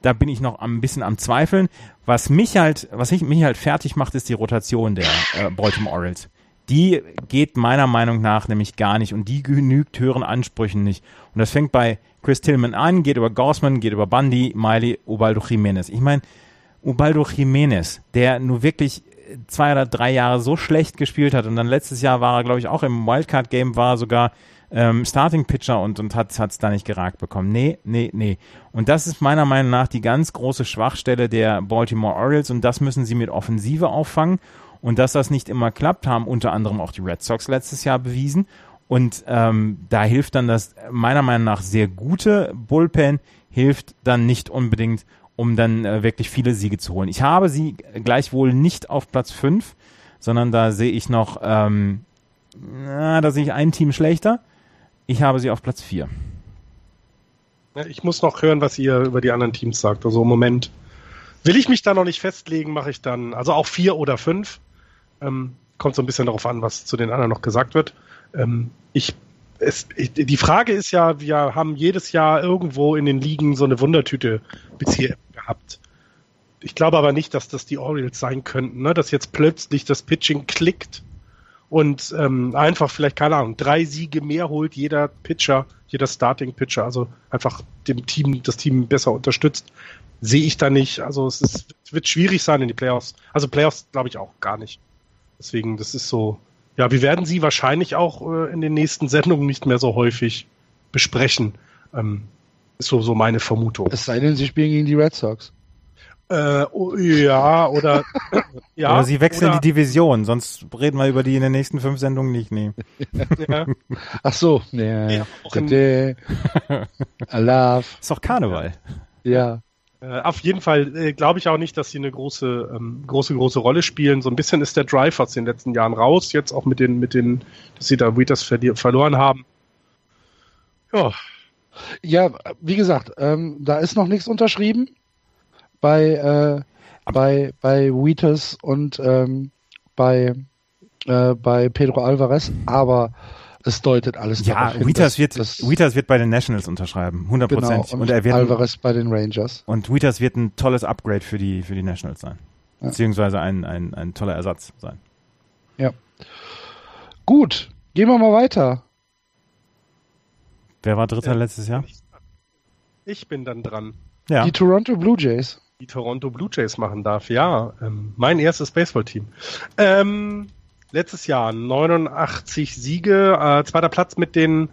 da bin ich noch ein bisschen am Zweifeln. Was mich halt, was ich, mich halt fertig macht, ist die Rotation der äh, Baltimore Orioles. Die geht meiner Meinung nach nämlich gar nicht und die genügt höheren Ansprüchen nicht. Und das fängt bei Chris Tillman an, geht über Gorsman, geht über Bundy, Miley, Ubaldo Jimenez. Ich meine, Ubaldo Jiménez, der nur wirklich zwei oder drei Jahre so schlecht gespielt hat und dann letztes Jahr war er, glaube ich, auch im Wildcard-Game, war sogar ähm, Starting-Pitcher und, und hat es da nicht geragt bekommen. Nee, nee, nee. Und das ist meiner Meinung nach die ganz große Schwachstelle der Baltimore Orioles und das müssen sie mit Offensive auffangen. Und dass das nicht immer klappt, haben unter anderem auch die Red Sox letztes Jahr bewiesen. Und ähm, da hilft dann das meiner Meinung nach sehr gute Bullpen, hilft dann nicht unbedingt, um dann äh, wirklich viele Siege zu holen. Ich habe sie gleichwohl nicht auf Platz 5, sondern da sehe ich noch, ähm, na, da sehe ich ein Team schlechter. Ich habe sie auf Platz 4. ich muss noch hören, was ihr über die anderen Teams sagt. Also im Moment will ich mich da noch nicht festlegen, mache ich dann, also auch vier oder fünf. Ähm, kommt so ein bisschen darauf an, was zu den anderen noch gesagt wird. Ähm, ich es, die Frage ist ja, wir haben jedes Jahr irgendwo in den Ligen so eine Wundertüte bis hier gehabt. Ich glaube aber nicht, dass das die Orioles sein könnten, ne? dass jetzt plötzlich das Pitching klickt und ähm, einfach vielleicht, keine Ahnung, drei Siege mehr holt jeder Pitcher, jeder Starting-Pitcher, also einfach dem Team, das Team besser unterstützt, sehe ich da nicht. Also es, ist, wird schwierig sein in die Playoffs. Also Playoffs glaube ich auch gar nicht. Deswegen, das ist so, ja, wir werden sie wahrscheinlich auch äh, in den nächsten Sendungen nicht mehr so häufig besprechen. Ähm, ist so, so meine Vermutung. Es sei denn, sie spielen gegen die Red Sox. Äh, oh, ja, oder, ja, oder sie wechseln oder, die Division, sonst reden wir über die in den nächsten fünf Sendungen nicht. Nee. ja. Ach so, ja. Alaf. Ist doch Karneval. Ja. Äh, auf jeden Fall äh, glaube ich auch nicht, dass sie eine große, ähm, große, große Rolle spielen. So ein bisschen ist der Drive aus den letzten Jahren raus, jetzt auch mit den, mit den, dass sie da Wheaters verloren haben. Ja. Ja, wie gesagt, ähm, da ist noch nichts unterschrieben bei, äh, bei, bei Wheaters und ähm, bei, äh, bei Pedro Alvarez, aber es deutet alles ja, darauf hin. Wieters wird, Wieters wird bei den Nationals unterschreiben, hundertprozentig. Genau, und, und er wird Alvarez bei den Rangers. Und Wieters wird ein tolles Upgrade für die, für die Nationals sein. Ja. Beziehungsweise ein, ein, ein toller Ersatz sein. Ja. Gut, gehen wir mal weiter. Wer war Dritter ja. letztes Jahr? Ich bin dann dran. Ja. Die Toronto Blue Jays. Die Toronto Blue Jays machen darf, ja. Ähm, mein erstes Baseballteam. Ähm, letztes Jahr 89 Siege, äh, zweiter Platz mit den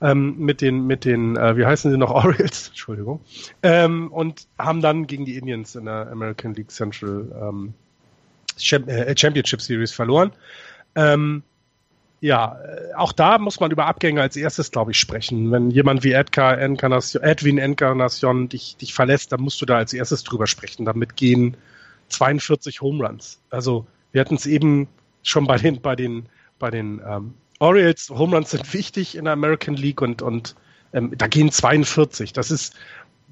ähm, mit den mit den äh, wie heißen sie noch Orioles, Entschuldigung, ähm, und haben dann gegen die Indians in der American League Central ähm, äh, Championship Series verloren. Ähm, ja, äh, auch da muss man über Abgänge als erstes, glaube ich, sprechen. Wenn jemand wie Edgar Encarnacion, Edwin Encarnacion dich, dich verlässt, dann musst du da als erstes drüber sprechen. Damit gehen 42 Home Runs. Also wir hatten es eben schon bei den, bei den, bei den ähm, Orioles. Home Runs sind wichtig in der American League und, und ähm, da gehen 42. Das ist,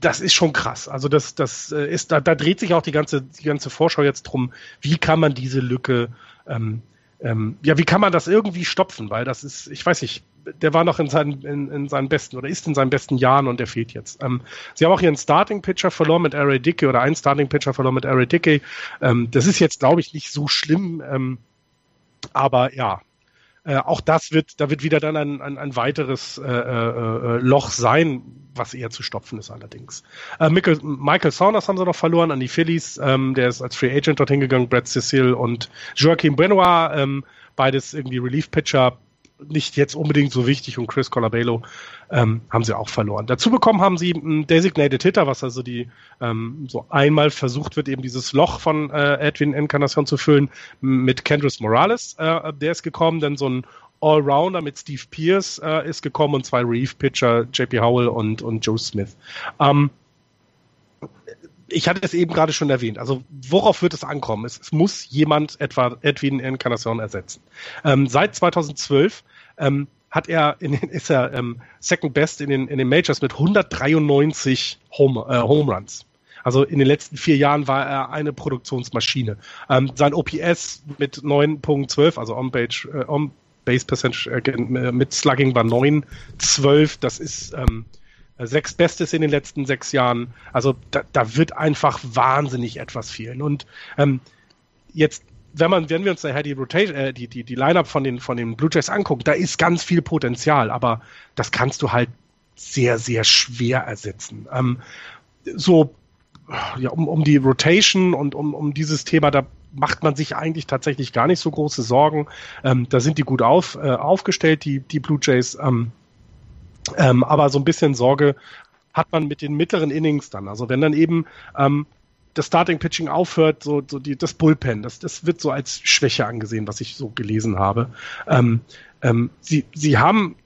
das ist schon krass. Also das, das äh, ist, da, da dreht sich auch die ganze, die ganze Vorschau jetzt drum, wie kann man diese Lücke ähm, ähm, ja, wie kann man das irgendwie stopfen? Weil das ist, ich weiß nicht, der war noch in seinen, in, in seinen besten oder ist in seinen besten Jahren und der fehlt jetzt. Ähm, sie haben auch ihren Starting Pitcher verloren mit Ari Dickey oder einen Starting Pitcher verloren mit Ari Dickey. Ähm, das ist jetzt, glaube ich, nicht so schlimm. Ähm, aber ja, äh, auch das wird, da wird wieder dann ein, ein, ein weiteres äh, äh, äh, Loch sein, was eher zu stopfen ist allerdings. Äh, Michael, Michael Saunders haben sie noch verloren an die Phillies, ähm, der ist als Free Agent dorthin gegangen, Brad Cecil und Joaquin Benoit, ähm, beides irgendwie Relief-Pitcher, nicht jetzt unbedingt so wichtig und Chris Colabello ähm, haben sie auch verloren. Dazu bekommen haben sie einen Designated Hitter, was also die ähm, so einmal versucht wird, eben dieses Loch von äh, Edwin Encarnacion zu füllen mit Kendris Morales. Äh, der ist gekommen, dann so ein Allrounder mit Steve Pierce äh, ist gekommen und zwei Relief-Pitcher, JP Howell und, und Joe Smith. Ähm, ich hatte es eben gerade schon erwähnt. Also worauf wird es ankommen? Es, es muss jemand etwa Edwin Encarnacion ersetzen. Ähm, seit 2012 ähm, hat er in, ist er ähm, Second Best in den, in den Majors mit 193 Home, äh, Home Runs. Also in den letzten vier Jahren war er eine Produktionsmaschine. Ähm, sein OPS mit 9.12, also On-Base äh, on Base Percentage äh, mit Slugging war 9.12. Das ist ähm, sechstbestes in den letzten sechs Jahren. Also da, da wird einfach wahnsinnig etwas fehlen. Und ähm, jetzt wenn man, wenn wir uns daher die Rotation, äh, die, die, die Line-Up von den, von den Blue Jays angucken, da ist ganz viel Potenzial, aber das kannst du halt sehr, sehr schwer ersetzen. Ähm, so, ja, um, um die Rotation und um, um dieses Thema, da macht man sich eigentlich tatsächlich gar nicht so große Sorgen. Ähm, da sind die gut auf, äh, aufgestellt, die, die Blue Jays. Ähm, ähm, aber so ein bisschen Sorge hat man mit den mittleren Innings dann. Also wenn dann eben ähm, das Starting Pitching aufhört, so, so die, das Bullpen, das, das wird so als Schwäche angesehen, was ich so gelesen habe. Ähm, ähm, sie, sie haben,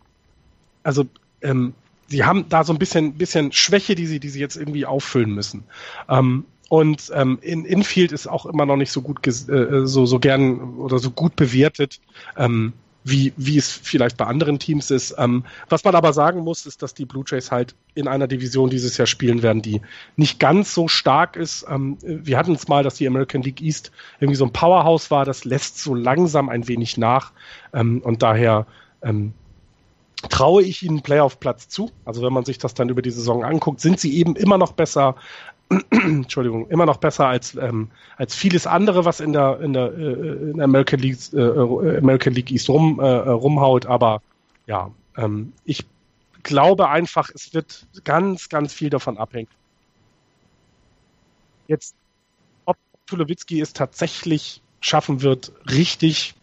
also ähm, sie haben da so ein bisschen, bisschen Schwäche, die sie, die sie jetzt irgendwie auffüllen müssen. Ähm, und ähm, in Infield ist auch immer noch nicht so gut, äh, so, so gern oder so gut bewertet. Ähm, wie, wie es vielleicht bei anderen Teams ist. Ähm, was man aber sagen muss, ist, dass die Blue Jays halt in einer Division dieses Jahr spielen werden, die nicht ganz so stark ist. Ähm, wir hatten es mal, dass die American League East irgendwie so ein Powerhouse war. Das lässt so langsam ein wenig nach. Ähm, und daher ähm, traue ich ihnen Playoff-Platz zu. Also wenn man sich das dann über die Saison anguckt, sind sie eben immer noch besser. Entschuldigung, immer noch besser als, ähm, als vieles andere, was in der, in der, äh, in der American, League, äh, äh, American League East rum, äh, rumhaut. Aber ja, ähm, ich glaube einfach, es wird ganz, ganz viel davon abhängen. Jetzt, ob Tulowitzki es tatsächlich schaffen wird, richtig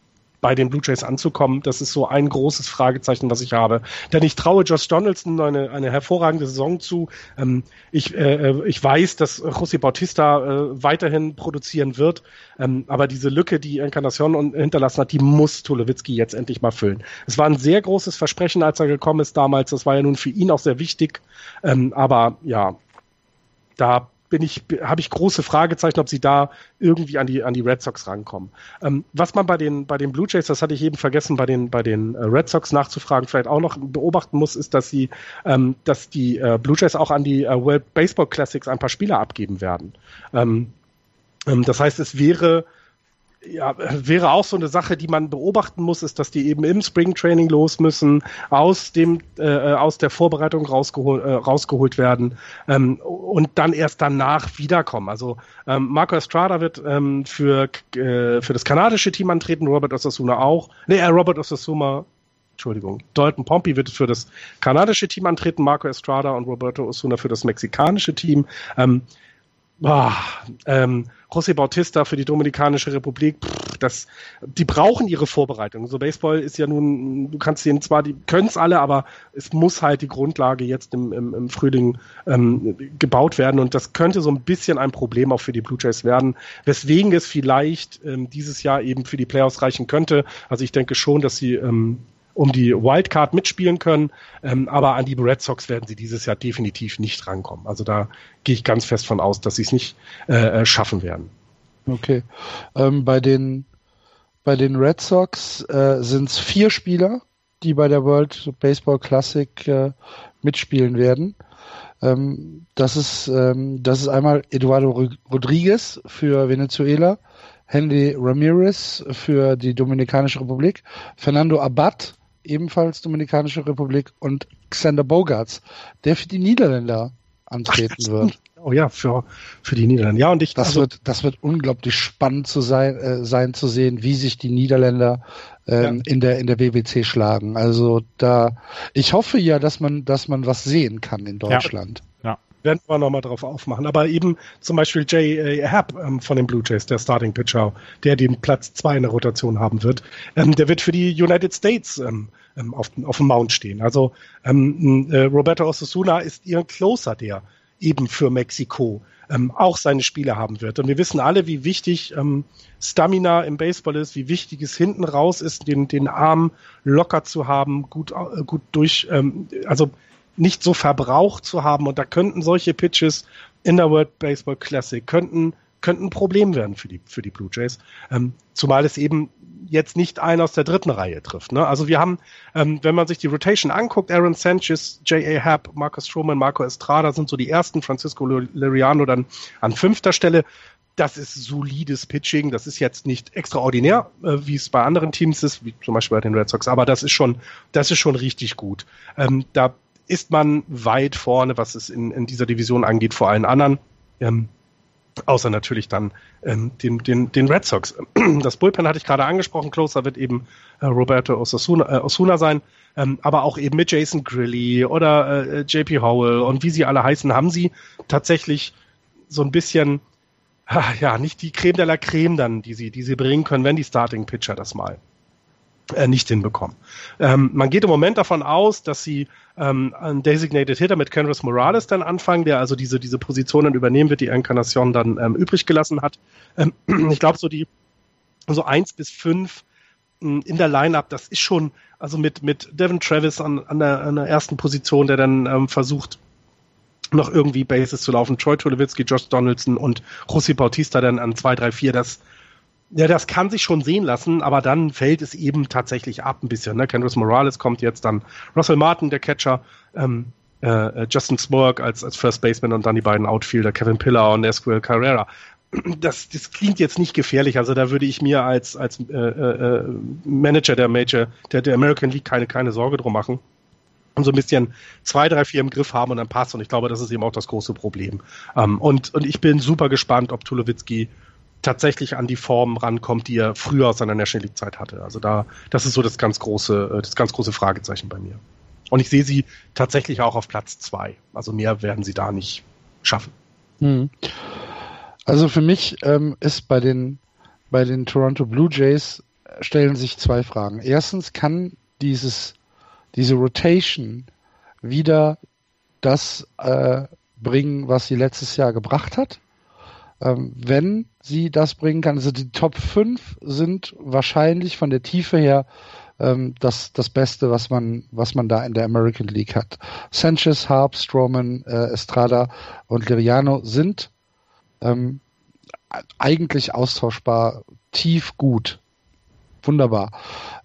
bei den Blue Jays anzukommen. Das ist so ein großes Fragezeichen, was ich habe. Denn ich traue Josh Donaldson eine, eine hervorragende Saison zu. Ähm, ich, äh, ich weiß, dass José Bautista äh, weiterhin produzieren wird. Ähm, aber diese Lücke, die Encarnacion hinterlassen hat, die muss Tulowitzki jetzt endlich mal füllen. Es war ein sehr großes Versprechen, als er gekommen ist damals. Das war ja nun für ihn auch sehr wichtig. Ähm, aber ja, da bin ich, habe ich große Fragezeichen, ob sie da irgendwie an die, an die Red Sox rankommen. Ähm, was man bei den, bei den Blue Jays, das hatte ich eben vergessen, bei den, bei den äh, Red Sox nachzufragen, vielleicht auch noch beobachten muss, ist, dass sie, ähm, dass die äh, Blue Jays auch an die äh, World Baseball Classics ein paar Spieler abgeben werden. Ähm, ähm das heißt, es wäre, ja, wäre auch so eine Sache, die man beobachten muss, ist, dass die eben im Springtraining los müssen, aus dem äh, aus der Vorbereitung rausgehol, äh, rausgeholt werden ähm, und dann erst danach wiederkommen. Also ähm, Marco Estrada wird ähm, für äh, für das kanadische Team antreten, Robert Osasuna auch. Nee, äh, Robert Osasuna Entschuldigung, Dalton Pompey wird für das kanadische Team antreten, Marco Estrada und Roberto Osuna für das mexikanische Team. Ähm, Ah, ähm, José Bautista für die Dominikanische Republik, pff, das, die brauchen ihre Vorbereitung. So Baseball ist ja nun, du kannst denen zwar, die können es alle, aber es muss halt die Grundlage jetzt im, im, im Frühling ähm, gebaut werden und das könnte so ein bisschen ein Problem auch für die Blue Jays werden, weswegen es vielleicht ähm, dieses Jahr eben für die Playoffs reichen könnte. Also ich denke schon, dass sie ähm, um die Wildcard mitspielen können. Ähm, aber an die Red Sox werden sie dieses Jahr definitiv nicht rankommen. Also da gehe ich ganz fest von aus, dass sie es nicht äh, äh, schaffen werden. Okay. Ähm, bei den bei den Red Sox äh, sind es vier Spieler, die bei der World Baseball Classic äh, mitspielen werden. Ähm, das ist ähm, das ist einmal Eduardo Rodriguez für Venezuela, Henry Ramirez für die Dominikanische Republik, Fernando Abad ebenfalls Dominikanische Republik, und Xander Bogarts, der für die Niederländer antreten Ach, wird. Oh ja, für, für die Niederländer. Ja, und ich. Das also, wird, das wird unglaublich spannend zu sein, äh, sein zu sehen, wie sich die Niederländer ähm, ja. in der, in der WBC schlagen. Also da, ich hoffe ja, dass man, dass man was sehen kann in Deutschland. Ja. Werden wir nochmal drauf aufmachen. Aber eben zum Beispiel Jay Happ ähm, von den Blue Jays, der Starting Pitcher, der den Platz zwei in der Rotation haben wird, ähm, der wird für die United States ähm, ähm auf, auf dem Mount stehen. Also ähm, äh, Roberto Osasuna ist ihr Closer, der eben für Mexiko ähm, auch seine Spiele haben wird. Und wir wissen alle, wie wichtig Stamina im Baseball ist, wie wichtig es hinten raus ist, den, den Arm locker zu haben, gut, äh, gut durch, also nicht so verbraucht zu haben. Und da könnten solche Pitches in der World Baseball Classic könnten könnten ein Problem werden für die, für die Blue Jays. Ähm, zumal es eben jetzt nicht einen aus der dritten Reihe trifft. Ne? Also wir haben, ähm, wenn man sich die Rotation anguckt, Aaron Sanchez, J.A. Happ, Marcus Stroman, Marco Estrada sind so die ersten, Francisco Liriano dann an fünfter Stelle. Das ist solides Pitching. Das ist jetzt nicht extraordinär, äh, wie es bei anderen Teams ist, wie zum Beispiel bei den Red Sox, aber das ist schon, das ist schon richtig gut. Ähm, da ist man weit vorne, was es in, in dieser Division angeht, vor allen anderen. Ähm, außer natürlich dann ähm, den, den, den Red Sox. Das Bullpen hatte ich gerade angesprochen, Closer wird eben äh, Roberto Osasuna, äh, Osuna sein, ähm, aber auch eben mit Jason Grilly oder äh, JP Howell und wie sie alle heißen, haben sie tatsächlich so ein bisschen, ja, nicht die Creme de la Creme dann, die sie, die sie bringen können, wenn die Starting Pitcher das mal nicht hinbekommen. Ähm, man geht im Moment davon aus, dass sie ähm, einen Designated Hitter mit Kenris Morales dann anfangen, der also diese, diese Positionen übernehmen wird, die Encarnacion dann ähm, übrig gelassen hat. Ähm, ich glaube, so die so eins bis fünf hm, in der Lineup, das ist schon, also mit, mit Devin Travis an, an, der, an der ersten Position, der dann ähm, versucht, noch irgendwie Bases zu laufen. Troy Tulowitzki, Josh Donaldson und Rossi Bautista dann an 2, 3, 4. Das, ja, das kann sich schon sehen lassen, aber dann fällt es eben tatsächlich ab ein bisschen. Ne? Kendrick Morales kommt jetzt, dann Russell Martin, der Catcher, ähm, äh, Justin Smork als, als First Baseman und dann die beiden Outfielder, Kevin Pillar und Esquiel Carrera. Das, das klingt jetzt nicht gefährlich, also da würde ich mir als, als äh, äh, Manager der Major, der, der American League keine, keine Sorge drum machen und so ein bisschen zwei, drei, vier im Griff haben und dann passt. Und ich glaube, das ist eben auch das große Problem. Ähm, und, und ich bin super gespannt, ob Tulowitzki tatsächlich an die Form rankommt, die er früher aus seiner National League Zeit hatte. Also da, das ist so das ganz große, äh, das ganz große Fragezeichen bei mir. Und ich sehe sie tatsächlich auch auf Platz zwei. Also mehr werden sie da nicht schaffen. Hm. Also für mich ähm, ist bei den, bei den Toronto Blue Jays äh, stellen sich zwei Fragen. Erstens kann dieses, diese Rotation wieder das äh, bringen, was sie letztes Jahr gebracht hat? Ähm, wenn sie das bringen kann, also die Top 5 sind wahrscheinlich von der Tiefe her ähm, das, das Beste, was man, was man da in der American League hat. Sanchez, Harp, Strowman, äh, Estrada und Liriano sind ähm, eigentlich austauschbar, tief gut. Wunderbar.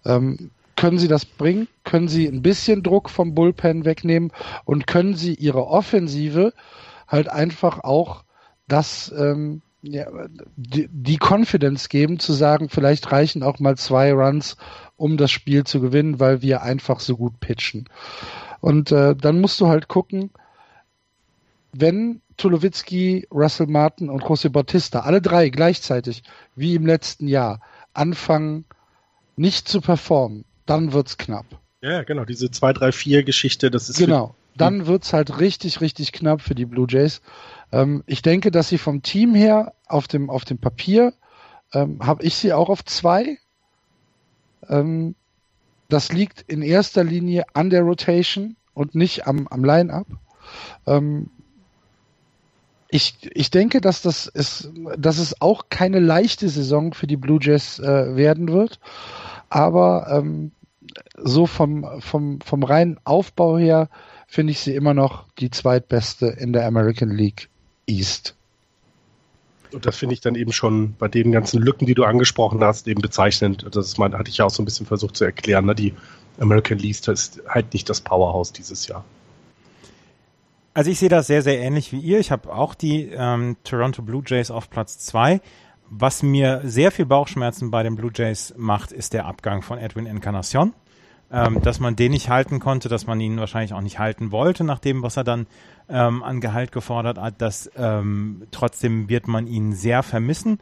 Ähm, können sie das bringen? Können sie ein bisschen Druck vom Bullpen wegnehmen und können sie ihre Offensive halt einfach auch das ähm, ja, die, die Confidence geben, zu sagen, vielleicht reichen auch mal zwei Runs, um das Spiel zu gewinnen, weil wir einfach so gut pitchen. Und äh, dann musst du halt gucken, wenn Tulowitzki, Russell Martin und José Bautista, alle drei gleichzeitig, wie im letzten Jahr, anfangen, nicht zu performen, dann wird's knapp. Ja, genau, diese 2-3-4-Geschichte, das ist genau dann wird's halt richtig, richtig knapp für die Blue Jays. Ähm, ich denke, dass sie vom Team her auf dem, auf dem Papier ähm, habe ich sie auch auf zwei. Ähm, das liegt in erster Linie an der Rotation und nicht am, am Line-Up. Ähm, ich, ich denke, dass das ist, dass es auch keine leichte Saison für die Blue Jays äh, werden wird. Aber ähm, so vom, vom, vom reinen Aufbau her finde ich sie immer noch die zweitbeste in der American League East. Und das finde ich dann eben schon bei den ganzen Lücken, die du angesprochen hast, eben bezeichnend. Das ist mein, hatte ich ja auch so ein bisschen versucht zu erklären. Ne? Die American League ist halt nicht das Powerhouse dieses Jahr. Also ich sehe das sehr, sehr ähnlich wie ihr. Ich habe auch die ähm, Toronto Blue Jays auf Platz zwei. Was mir sehr viel Bauchschmerzen bei den Blue Jays macht, ist der Abgang von Edwin Encarnacion. Ähm, dass man den nicht halten konnte, dass man ihn wahrscheinlich auch nicht halten wollte, nach dem, was er dann ähm, an Gehalt gefordert hat. Das ähm, trotzdem wird man ihn sehr vermissen.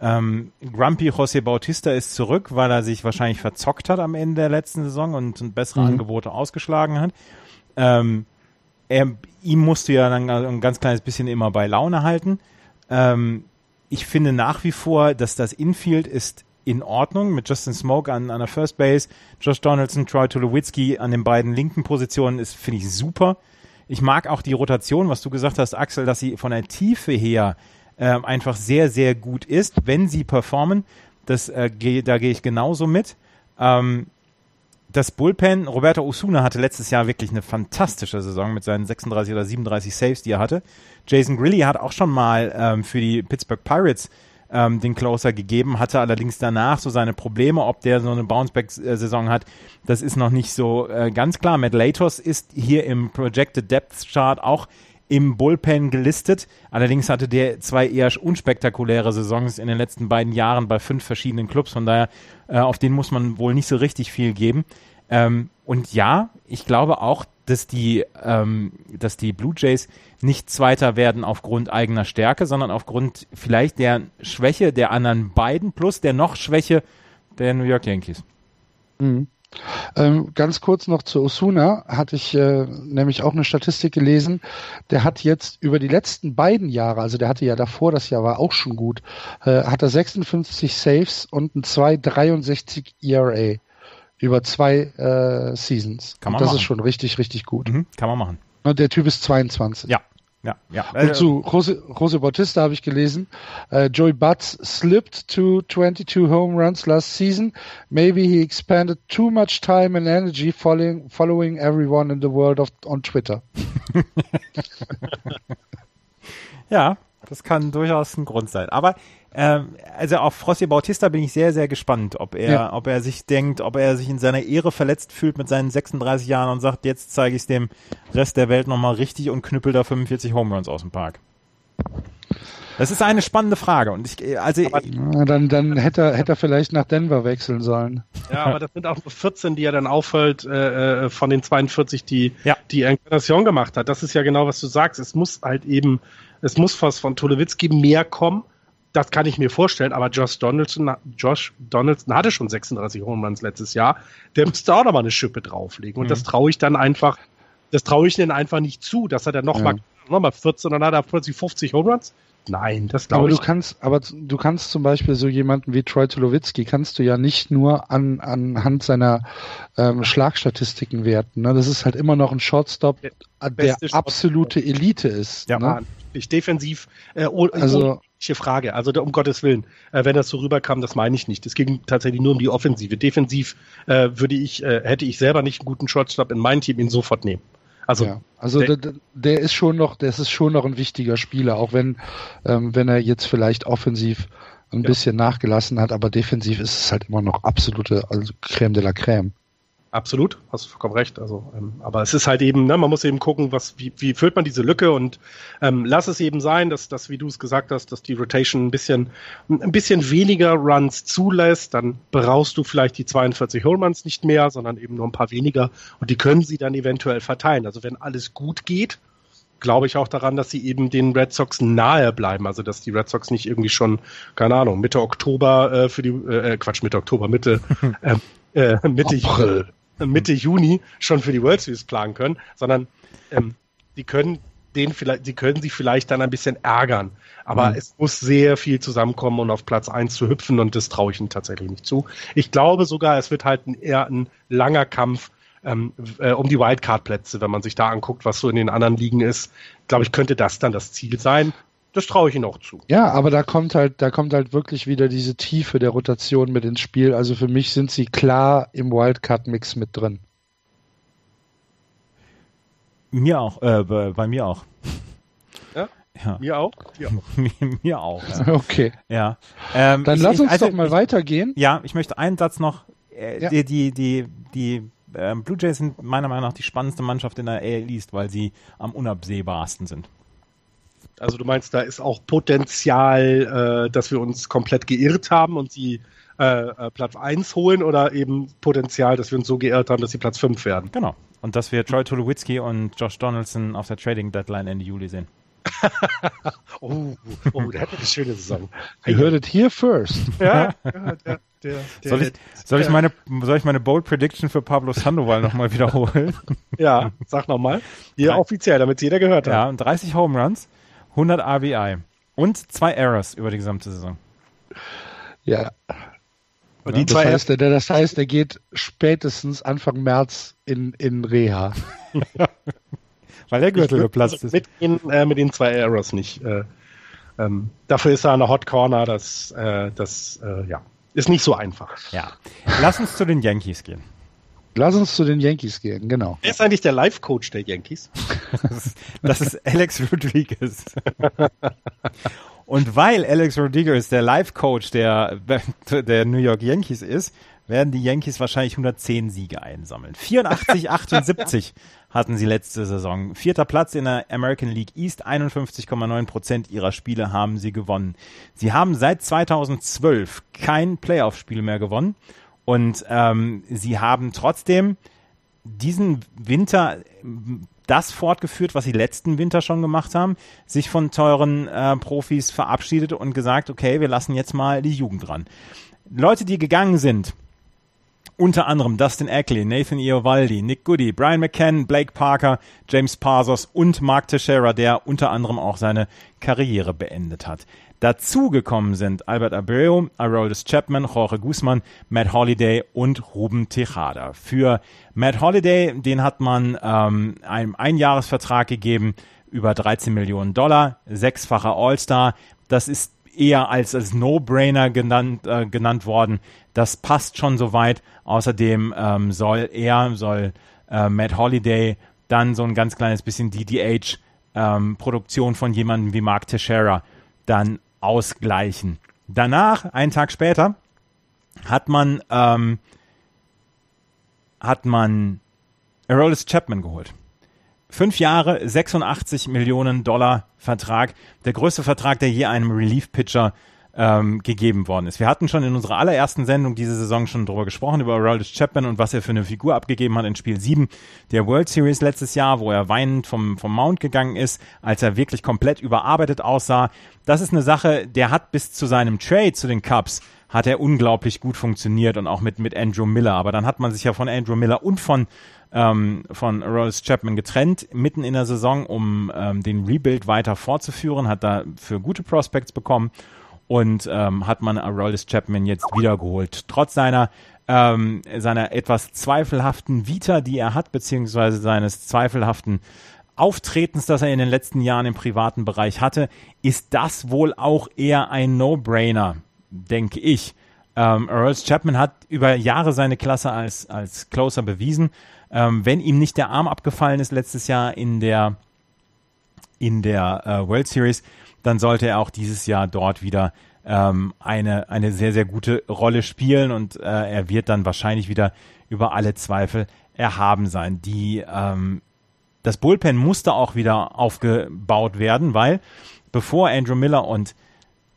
Ähm, Grumpy José Bautista ist zurück, weil er sich wahrscheinlich verzockt hat am Ende der letzten Saison und, bessere mhm. Angebote ausgeschlagen hat. Ähm, er, ihm musst du ja dann ein ganz kleines bisschen immer bei Laune halten. Ähm, ich finde nach wie vor, dass das Infield ist in Ordnung mit Justin Smoke an, an der First Base, Josh Donaldson, Troy Tulowitzki an den beiden linken Positionen ist, finde ich super. Ich mag auch die Rotation, was du gesagt hast, Axel, dass sie von der Tiefe her äh, einfach sehr, sehr gut ist, wenn sie performen. Das, äh, geh, da gehe ich genauso mit. Ähm, das Bullpen, Roberto Osuna hatte letztes Jahr wirklich eine fantastische Saison mit seinen 36 oder 37 Saves, die er hatte. Jason Grilly hat auch schon mal ähm, für die Pittsburgh Pirates ähm, den Closer gegeben, hatte allerdings danach so seine Probleme, ob der so eine Bounceback-Saison hat, das ist noch nicht so äh, ganz klar. Matt Latos ist hier im Projected Depth Chart auch im Bullpen gelistet. Allerdings hatte der zwei eher unspektakuläre Saisons in den letzten beiden Jahren bei fünf verschiedenen Clubs. Von daher, äh, auf den muss man wohl nicht so richtig viel geben. Ähm, und ja, ich glaube auch, dass die, ähm, dass die Blue Jays nicht Zweiter werden aufgrund eigener Stärke, sondern aufgrund vielleicht der Schwäche der anderen beiden plus der noch Schwäche der New York Yankees. Mhm. Ähm, ganz kurz noch zu Osuna hatte ich äh, nämlich auch eine Statistik gelesen. Der hat jetzt über die letzten beiden Jahre, also der hatte ja davor, das Jahr war auch schon gut, äh, hat er 56 Saves und ein 2,63 ERA über zwei äh, Seasons. Kann man das machen. ist schon richtig, richtig gut. Mhm, kann man machen. Und der Typ ist 22. Ja, ja, ja. Und zu Jose, Jose Bautista habe ich gelesen, uh, Joey Butts slipped to 22 home runs last season. Maybe he expanded too much time and energy following, following everyone in the world of, on Twitter. ja, das kann durchaus ein Grund sein. Aber ähm, also auf Frosty Bautista bin ich sehr, sehr gespannt, ob er, ja. ob er sich denkt, ob er sich in seiner Ehre verletzt fühlt mit seinen 36 Jahren und sagt, jetzt zeige ich es dem Rest der Welt nochmal richtig und knüppel da 45 Home Runs aus dem Park. Das ist eine spannende Frage und ich, also aber, dann, dann hätte er, hätte er vielleicht nach Denver wechseln sollen. Ja, aber das sind auch nur 14, die er dann auffällt äh, äh, von den 42, die ja. die Encarnacion gemacht hat. Das ist ja genau, was du sagst. Es muss halt eben, es muss was von Tolewitzki mehr kommen das kann ich mir vorstellen, aber Josh Donaldson, Josh Donaldson hatte schon 36 Home Runs letztes Jahr. Der müsste auch nochmal eine Schippe drauflegen. Und mhm. das traue ich dann einfach, das traue ich denen einfach nicht zu, dass er dann nochmal ja. noch mal 14 und dann hat er plötzlich 50 Home Runs. Nein, das glaube ich. Aber du kannst, aber du kannst zum Beispiel so jemanden wie Troy Tulowitzki kannst du ja nicht nur an, anhand seiner ähm, Schlagstatistiken werten. Ne? Das ist halt immer noch ein Shortstop, der, der absolute Elite ist. Ja, ne? ich defensiv, äh, oh, also, Frage. Also um Gottes Willen, äh, wenn das so rüberkam, das meine ich nicht. Es ging tatsächlich nur um die Offensive. Defensiv äh, würde ich, äh, hätte ich selber nicht einen guten Shortstop in mein Team ihn sofort nehmen. Also, ja, also der, der, der, ist schon noch, das ist schon noch ein wichtiger Spieler, auch wenn, ähm, wenn er jetzt vielleicht offensiv ein ja. bisschen nachgelassen hat, aber defensiv ist es halt immer noch absolute also Crème de la Crème. Absolut, hast vollkommen recht. Also, ähm, aber es ist halt eben, ne, man muss eben gucken, was, wie, wie füllt man diese Lücke und ähm, lass es eben sein, dass, dass, wie du es gesagt hast, dass die Rotation ein bisschen, ein bisschen weniger Runs zulässt, dann brauchst du vielleicht die 42 Home Runs nicht mehr, sondern eben nur ein paar weniger und die können sie dann eventuell verteilen. Also wenn alles gut geht, glaube ich auch daran, dass sie eben den Red Sox nahe bleiben. Also dass die Red Sox nicht irgendwie schon, keine Ahnung, Mitte Oktober äh, für die, äh, Quatsch, Mitte Oktober, Mitte, äh, äh, Mitte April Mitte Juni schon für die World Series planen können, sondern ähm, die können den vielleicht, die können sich vielleicht dann ein bisschen ärgern. Aber mhm. es muss sehr viel zusammenkommen, um auf Platz 1 zu hüpfen und das traue ich ihnen tatsächlich nicht zu. Ich glaube sogar, es wird halt ein, eher ein langer Kampf ähm, äh, um die Wildcard-Plätze, wenn man sich da anguckt, was so in den anderen Ligen ist. Glaube ich, könnte das dann das Ziel sein. Das traue ich ihnen auch zu. Ja, aber da kommt halt, da kommt halt wirklich wieder diese Tiefe der Rotation mit ins Spiel. Also für mich sind sie klar im Wildcard-Mix mit drin. Mir auch, äh, bei, mir auch. Ja? ja. Mir auch? Auch. mir, auch. Ja. Okay. Ja. Ähm, Dann ich, lass uns also, doch mal ich, weitergehen. Ja, ich möchte einen Satz noch. Äh, ja. Die, die, die, die ähm, Blue Jays sind meiner Meinung nach die spannendste Mannschaft in der AL East, weil sie am unabsehbarsten sind. Also du meinst, da ist auch Potenzial, äh, dass wir uns komplett geirrt haben und sie äh, äh Platz 1 holen oder eben Potenzial, dass wir uns so geirrt haben, dass sie Platz 5 werden? Genau. Und dass wir Troy Tulowitzki und Josh Donaldson auf der Trading Deadline Ende Juli sehen. oh, oh, der hat eine schöne Saison. You heard it here first. ja, ja der, der, der, soll, ich, soll, ich meine, soll ich meine Bold Prediction für Pablo Sandoval nochmal wiederholen? ja, sag nochmal. Hier offiziell, damit jeder gehört hat. Ja, 30 Home Runs, 100 RBI und zwei Errors über die gesamte Saison. Ja, und die das, zwei heißt, der, das heißt, er geht spätestens Anfang März in, in Reha. Weil der Gürtel geplatzt also ist. Mit, den, äh, mit den zwei Errors nicht. Äh, ähm, dafür ist er eine Hot Corner, das, äh, das äh, ja, ist nicht so einfach. Ja. Lass uns zu den Yankees gehen. Lass uns zu den Yankees gehen, genau. Wer ist eigentlich der Life-Coach der Yankees? das, ist, Alex Rodriguez. Und weil Alex Rodriguez der Life-Coach der, der New York Yankees ist, werden die Yankees wahrscheinlich 110 Siege einsammeln. 84, 78 hatten sie letzte Saison. Vierter Platz in der American League East, 51,9 Prozent ihrer Spiele haben sie gewonnen. Sie haben seit 2012 kein Playoff-Spiel mehr gewonnen und ähm, sie haben trotzdem diesen Winter das fortgeführt, was sie letzten Winter schon gemacht haben, sich von teuren äh, Profis verabschiedet und gesagt, okay, wir lassen jetzt mal die Jugend ran. Leute, die gegangen sind, unter anderem Dustin Eckley, Nathan Iovaldi, Nick Goody, Brian McCann, Blake Parker, James Parsons und Mark Teixeira, der unter anderem auch seine Karriere beendet hat. Dazugekommen sind Albert Abreu, Aroldis Chapman, Jorge Guzman, Matt Holiday und Ruben Tejada. Für Matt Holiday, den hat man ähm, einem Einjahresvertrag gegeben über 13 Millionen Dollar, sechsfacher All-Star. Das ist eher als, als No-Brainer genannt, äh, genannt worden. Das passt schon soweit. Außerdem ähm, soll er, soll äh, Matt Holiday dann so ein ganz kleines bisschen DDH-Produktion ähm, von jemandem wie Mark Teixeira dann ausgleichen. Danach, einen Tag später, hat man, ähm, hat man Aroldis Chapman geholt. Fünf Jahre, 86 Millionen Dollar Vertrag. Der größte Vertrag, der je einem Relief-Pitcher ähm, gegeben worden ist. Wir hatten schon in unserer allerersten Sendung diese Saison schon darüber gesprochen, über Aroldis Chapman und was er für eine Figur abgegeben hat in Spiel 7 der World Series letztes Jahr, wo er weinend vom, vom Mount gegangen ist, als er wirklich komplett überarbeitet aussah. Das ist eine Sache, der hat bis zu seinem Trade zu den Cubs hat er unglaublich gut funktioniert und auch mit, mit Andrew Miller. Aber dann hat man sich ja von Andrew Miller und von, ähm, von Rolls Chapman getrennt, mitten in der Saison, um ähm, den Rebuild weiter fortzuführen, hat da für gute Prospects bekommen und ähm, hat man Aroldis Chapman jetzt wiedergeholt. Trotz seiner ähm, seiner etwas zweifelhaften Vita, die er hat, beziehungsweise seines zweifelhaften Auftretens, das er in den letzten Jahren im privaten Bereich hatte, ist das wohl auch eher ein No-Brainer, denke ich. Ähm, Earls Chapman hat über Jahre seine Klasse als, als Closer bewiesen. Ähm, wenn ihm nicht der Arm abgefallen ist letztes Jahr in der, in der äh, World Series, dann sollte er auch dieses Jahr dort wieder ähm, eine, eine sehr, sehr gute Rolle spielen und äh, er wird dann wahrscheinlich wieder über alle Zweifel erhaben sein. Die, ähm, das Bullpen musste auch wieder aufgebaut werden, weil bevor Andrew Miller und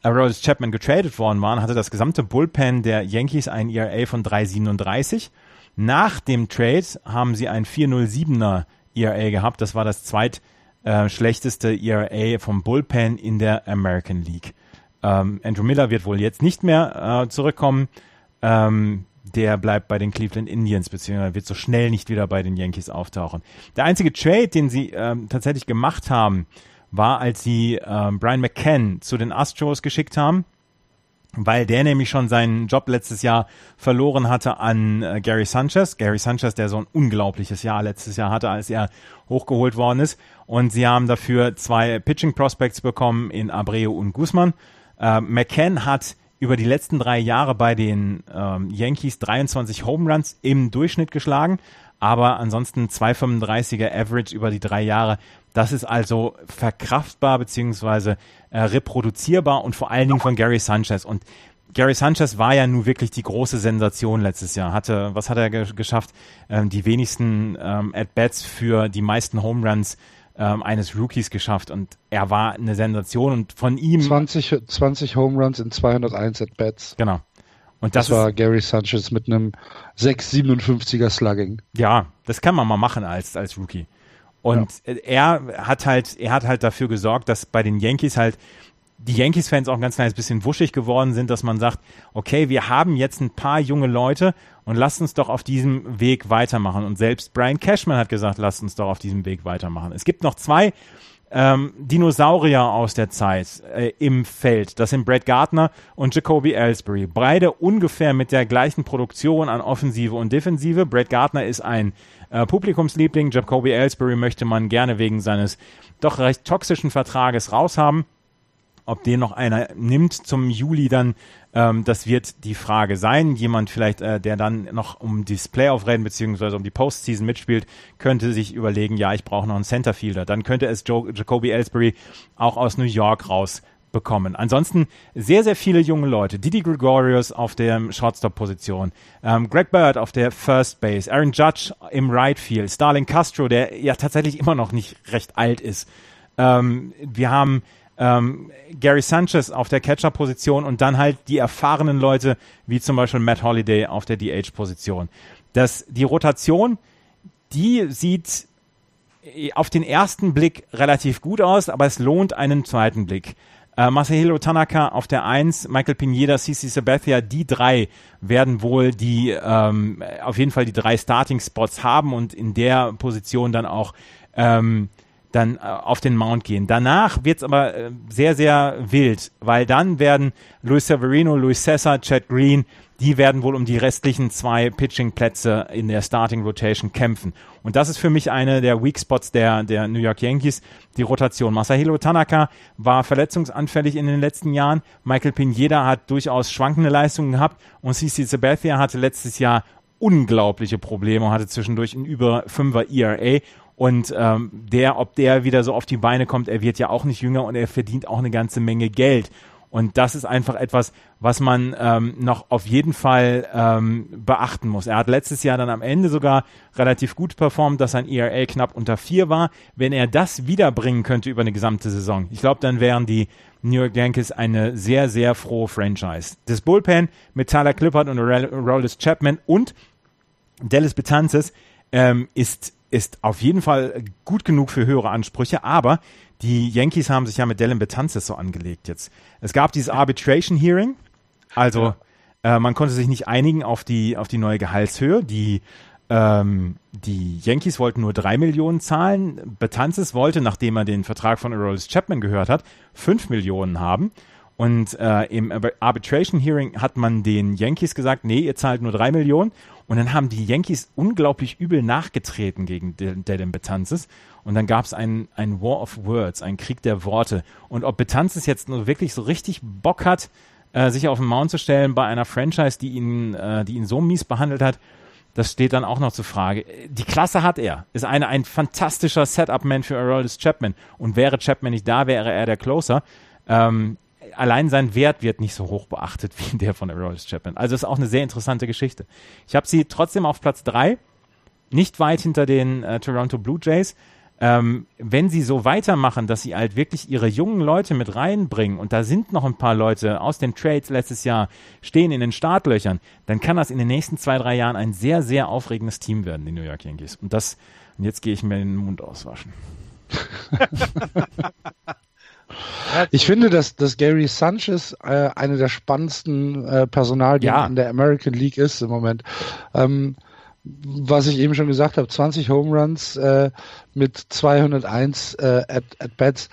Aroldis Chapman getradet worden waren, hatte das gesamte Bullpen der Yankees ein ERA von 3,37. Nach dem Trade haben sie ein 4,07er ERA gehabt. Das war das zweit äh, schlechteste ERA vom Bullpen in der American League. Ähm, Andrew Miller wird wohl jetzt nicht mehr äh, zurückkommen. Ähm, der bleibt bei den Cleveland Indians, beziehungsweise wird so schnell nicht wieder bei den Yankees auftauchen. Der einzige Trade, den sie ähm, tatsächlich gemacht haben, war, als sie ähm, Brian McCann zu den Astros geschickt haben weil der nämlich schon seinen Job letztes Jahr verloren hatte an äh, Gary Sanchez. Gary Sanchez, der so ein unglaubliches Jahr letztes Jahr hatte, als er hochgeholt worden ist. Und sie haben dafür zwei Pitching Prospects bekommen in Abreu und Guzman. Äh, McCann hat über die letzten drei Jahre bei den ähm, Yankees 23 Home Runs im Durchschnitt geschlagen, aber ansonsten 2,35er Average über die drei Jahre. Das ist also verkraftbar beziehungsweise äh, reproduzierbar und vor allen Dingen von Gary Sanchez. Und Gary Sanchez war ja nun wirklich die große Sensation letztes Jahr. Hatte, was hat er ge geschafft? Ähm, die wenigsten ähm, At-Bats für die meisten Home Runs ähm, eines Rookies geschafft und er war eine Sensation und von ihm 20, 20 Home Runs in 201 At-Bats. Genau. Und das, das war Gary Sanchez mit einem 6,57er Slugging. Ja, das kann man mal machen als, als Rookie. Und ja. er hat halt, er hat halt dafür gesorgt, dass bei den Yankees halt die Yankees-Fans auch ein ganz kleines bisschen wuschig geworden sind, dass man sagt, okay, wir haben jetzt ein paar junge Leute und lasst uns doch auf diesem Weg weitermachen. Und selbst Brian Cashman hat gesagt, lasst uns doch auf diesem Weg weitermachen. Es gibt noch zwei ähm, Dinosaurier aus der Zeit äh, im Feld. Das sind Brad Gardner und Jacoby Ellsbury. Beide ungefähr mit der gleichen Produktion an Offensive und Defensive. Brad Gardner ist ein äh, Publikumsliebling. Jacoby Ellsbury möchte man gerne wegen seines doch recht toxischen Vertrages raushaben. Ob den noch einer nimmt zum Juli dann, ähm, das wird die Frage sein. Jemand vielleicht, äh, der dann noch um das Playoff-Rennen beziehungsweise um die Postseason mitspielt, könnte sich überlegen, ja, ich brauche noch einen Centerfielder. Dann könnte es Joe, Jacoby Ellsbury auch aus New York raus bekommen. Ansonsten sehr, sehr viele junge Leute. Didi Gregorius auf der Shortstop-Position, ähm, Greg Bird auf der First Base, Aaron Judge im Right Field, Starling Castro, der ja tatsächlich immer noch nicht recht alt ist. Ähm, wir haben ähm, Gary Sanchez auf der Catcher-Position und dann halt die erfahrenen Leute, wie zum Beispiel Matt Holliday auf der DH-Position. Das, die Rotation, die sieht auf den ersten Blick relativ gut aus, aber es lohnt einen zweiten Blick. Äh, Masahiro Tanaka auf der 1, Michael Pineda, CC Sabathia, die drei werden wohl die, ähm, auf jeden Fall die drei Starting-Spots haben und in der Position dann auch ähm, dann äh, auf den Mount gehen. Danach wird's aber äh, sehr, sehr wild, weil dann werden Luis Severino, Luis Cesar, Chad Green, die werden wohl um die restlichen zwei Pitching-Plätze in der Starting Rotation kämpfen. Und das ist für mich eine der Weak Spots der, der New York Yankees, die Rotation. Masahiro Tanaka war verletzungsanfällig in den letzten Jahren. Michael Pineda hat durchaus schwankende Leistungen gehabt und CC Sabathia hatte letztes Jahr unglaubliche Probleme, hatte zwischendurch ein über 5er ERA und ähm, der, ob der wieder so auf die Beine kommt, er wird ja auch nicht jünger und er verdient auch eine ganze Menge Geld. Und das ist einfach etwas, was man ähm, noch auf jeden Fall ähm, beachten muss. Er hat letztes Jahr dann am Ende sogar relativ gut performt, dass sein ERA knapp unter vier war. Wenn er das wiederbringen könnte über eine gesamte Saison, ich glaube, dann wären die New York Yankees eine sehr, sehr frohe Franchise. Das Bullpen mit Tyler Clippard und Rollis Chapman und Dallas Betances ähm, ist ist auf jeden Fall gut genug für höhere Ansprüche, aber die Yankees haben sich ja mit Dylan Betances so angelegt jetzt. Es gab dieses Arbitration Hearing, also ja. äh, man konnte sich nicht einigen auf die, auf die neue Gehaltshöhe. Die, ähm, die Yankees wollten nur drei Millionen zahlen. Betances wollte, nachdem er den Vertrag von Aroldis Chapman gehört hat, fünf Millionen haben. Und äh, im Arbitration Hearing hat man den Yankees gesagt, nee, ihr zahlt nur drei Millionen. Und dann haben die Yankees unglaublich übel nachgetreten gegen Dylan Betances. Und dann gab es ein, ein War of Words, ein Krieg der Worte. Und ob Betances jetzt nur wirklich so richtig Bock hat, äh, sich auf den Mount zu stellen bei einer Franchise, die ihn, äh, die ihn so mies behandelt hat, das steht dann auch noch zur Frage. Die Klasse hat er. Ist eine, ein fantastischer Setup-Man für Aroldis Chapman. Und wäre Chapman nicht da, wäre er der Closer. Ähm, allein sein Wert wird nicht so hoch beachtet wie der von Aroldis Chapman. Also ist auch eine sehr interessante Geschichte. Ich habe sie trotzdem auf Platz drei, nicht weit hinter den äh, Toronto Blue Jays. Ähm, wenn sie so weitermachen, dass sie halt wirklich ihre jungen Leute mit reinbringen und da sind noch ein paar Leute aus den Trades letztes Jahr stehen in den Startlöchern, dann kann das in den nächsten zwei, drei Jahren ein sehr, sehr aufregendes Team werden, die New York Yankees. Und das, und jetzt gehe ich mir den Mund auswaschen. Ich finde, dass, dass Gary Sanchez äh, eine der spannendsten äh, Personalien Ja. in der American League ist im Moment. Ähm, was ich eben schon gesagt habe, 20 Home Runs äh, mit 201 äh, at, at Bats.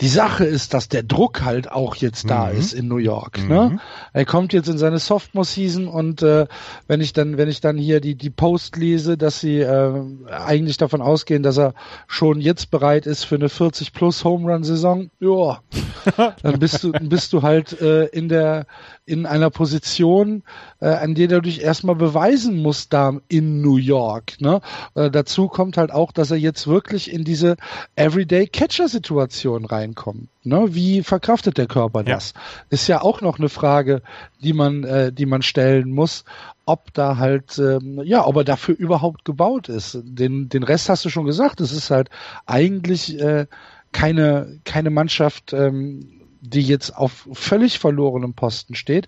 Die Sache ist, dass der Druck halt auch jetzt da Mhm. ist in New York. Ne? Er kommt jetzt in seine Sophomore-Season und äh, wenn ich dann, wenn ich dann hier die die Post lese, dass sie äh, eigentlich davon ausgehen, dass er schon jetzt bereit ist für eine 40 plus Home Run Saison, ja, dann bist du bist du halt äh, in der in einer Position, äh, an der du dich erstmal beweisen musst da in New York. Ne? Äh, dazu kommt halt auch, dass er jetzt wirklich in diese Everyday Catcher Situation reinkommt. Ne? Wie verkraftet der Körper Ja. das? Ist ja auch noch eine Frage, die man, äh, die man stellen muss, ob da halt, ähm, ja, ob er dafür überhaupt gebaut ist. Den, den Rest hast du schon gesagt. Es ist halt eigentlich äh, keine, keine Mannschaft, ähm, die jetzt auf völlig verlorenem Posten steht.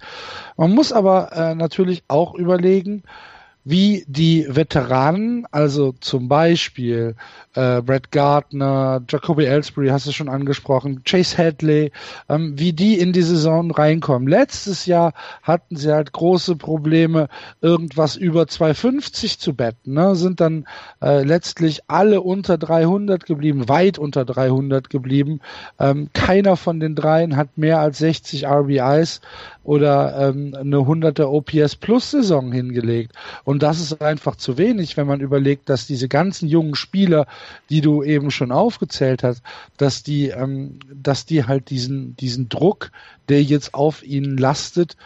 Man muss aber äh, natürlich auch überlegen, wie die Veteranen, also zum Beispiel äh, Brett Gardner, Jacoby Ellsbury, hast du schon angesprochen, Chase Hadley, ähm, wie die in die Saison reinkommen. Letztes Jahr hatten sie halt große Probleme, irgendwas über 250 zu betten, ne? sind dann äh, letztlich alle unter 300 geblieben, weit unter 300 geblieben. Ähm, keiner von den dreien hat mehr als 60 RBIs oder ähm, eine 100er OPS Plus Saison hingelegt. Und das ist einfach zu wenig, wenn man überlegt, dass diese ganzen jungen Spieler, die du eben schon aufgezählt hast, dass die, ähm, dass die halt diesen, diesen Druck, der jetzt auf ihnen lastet,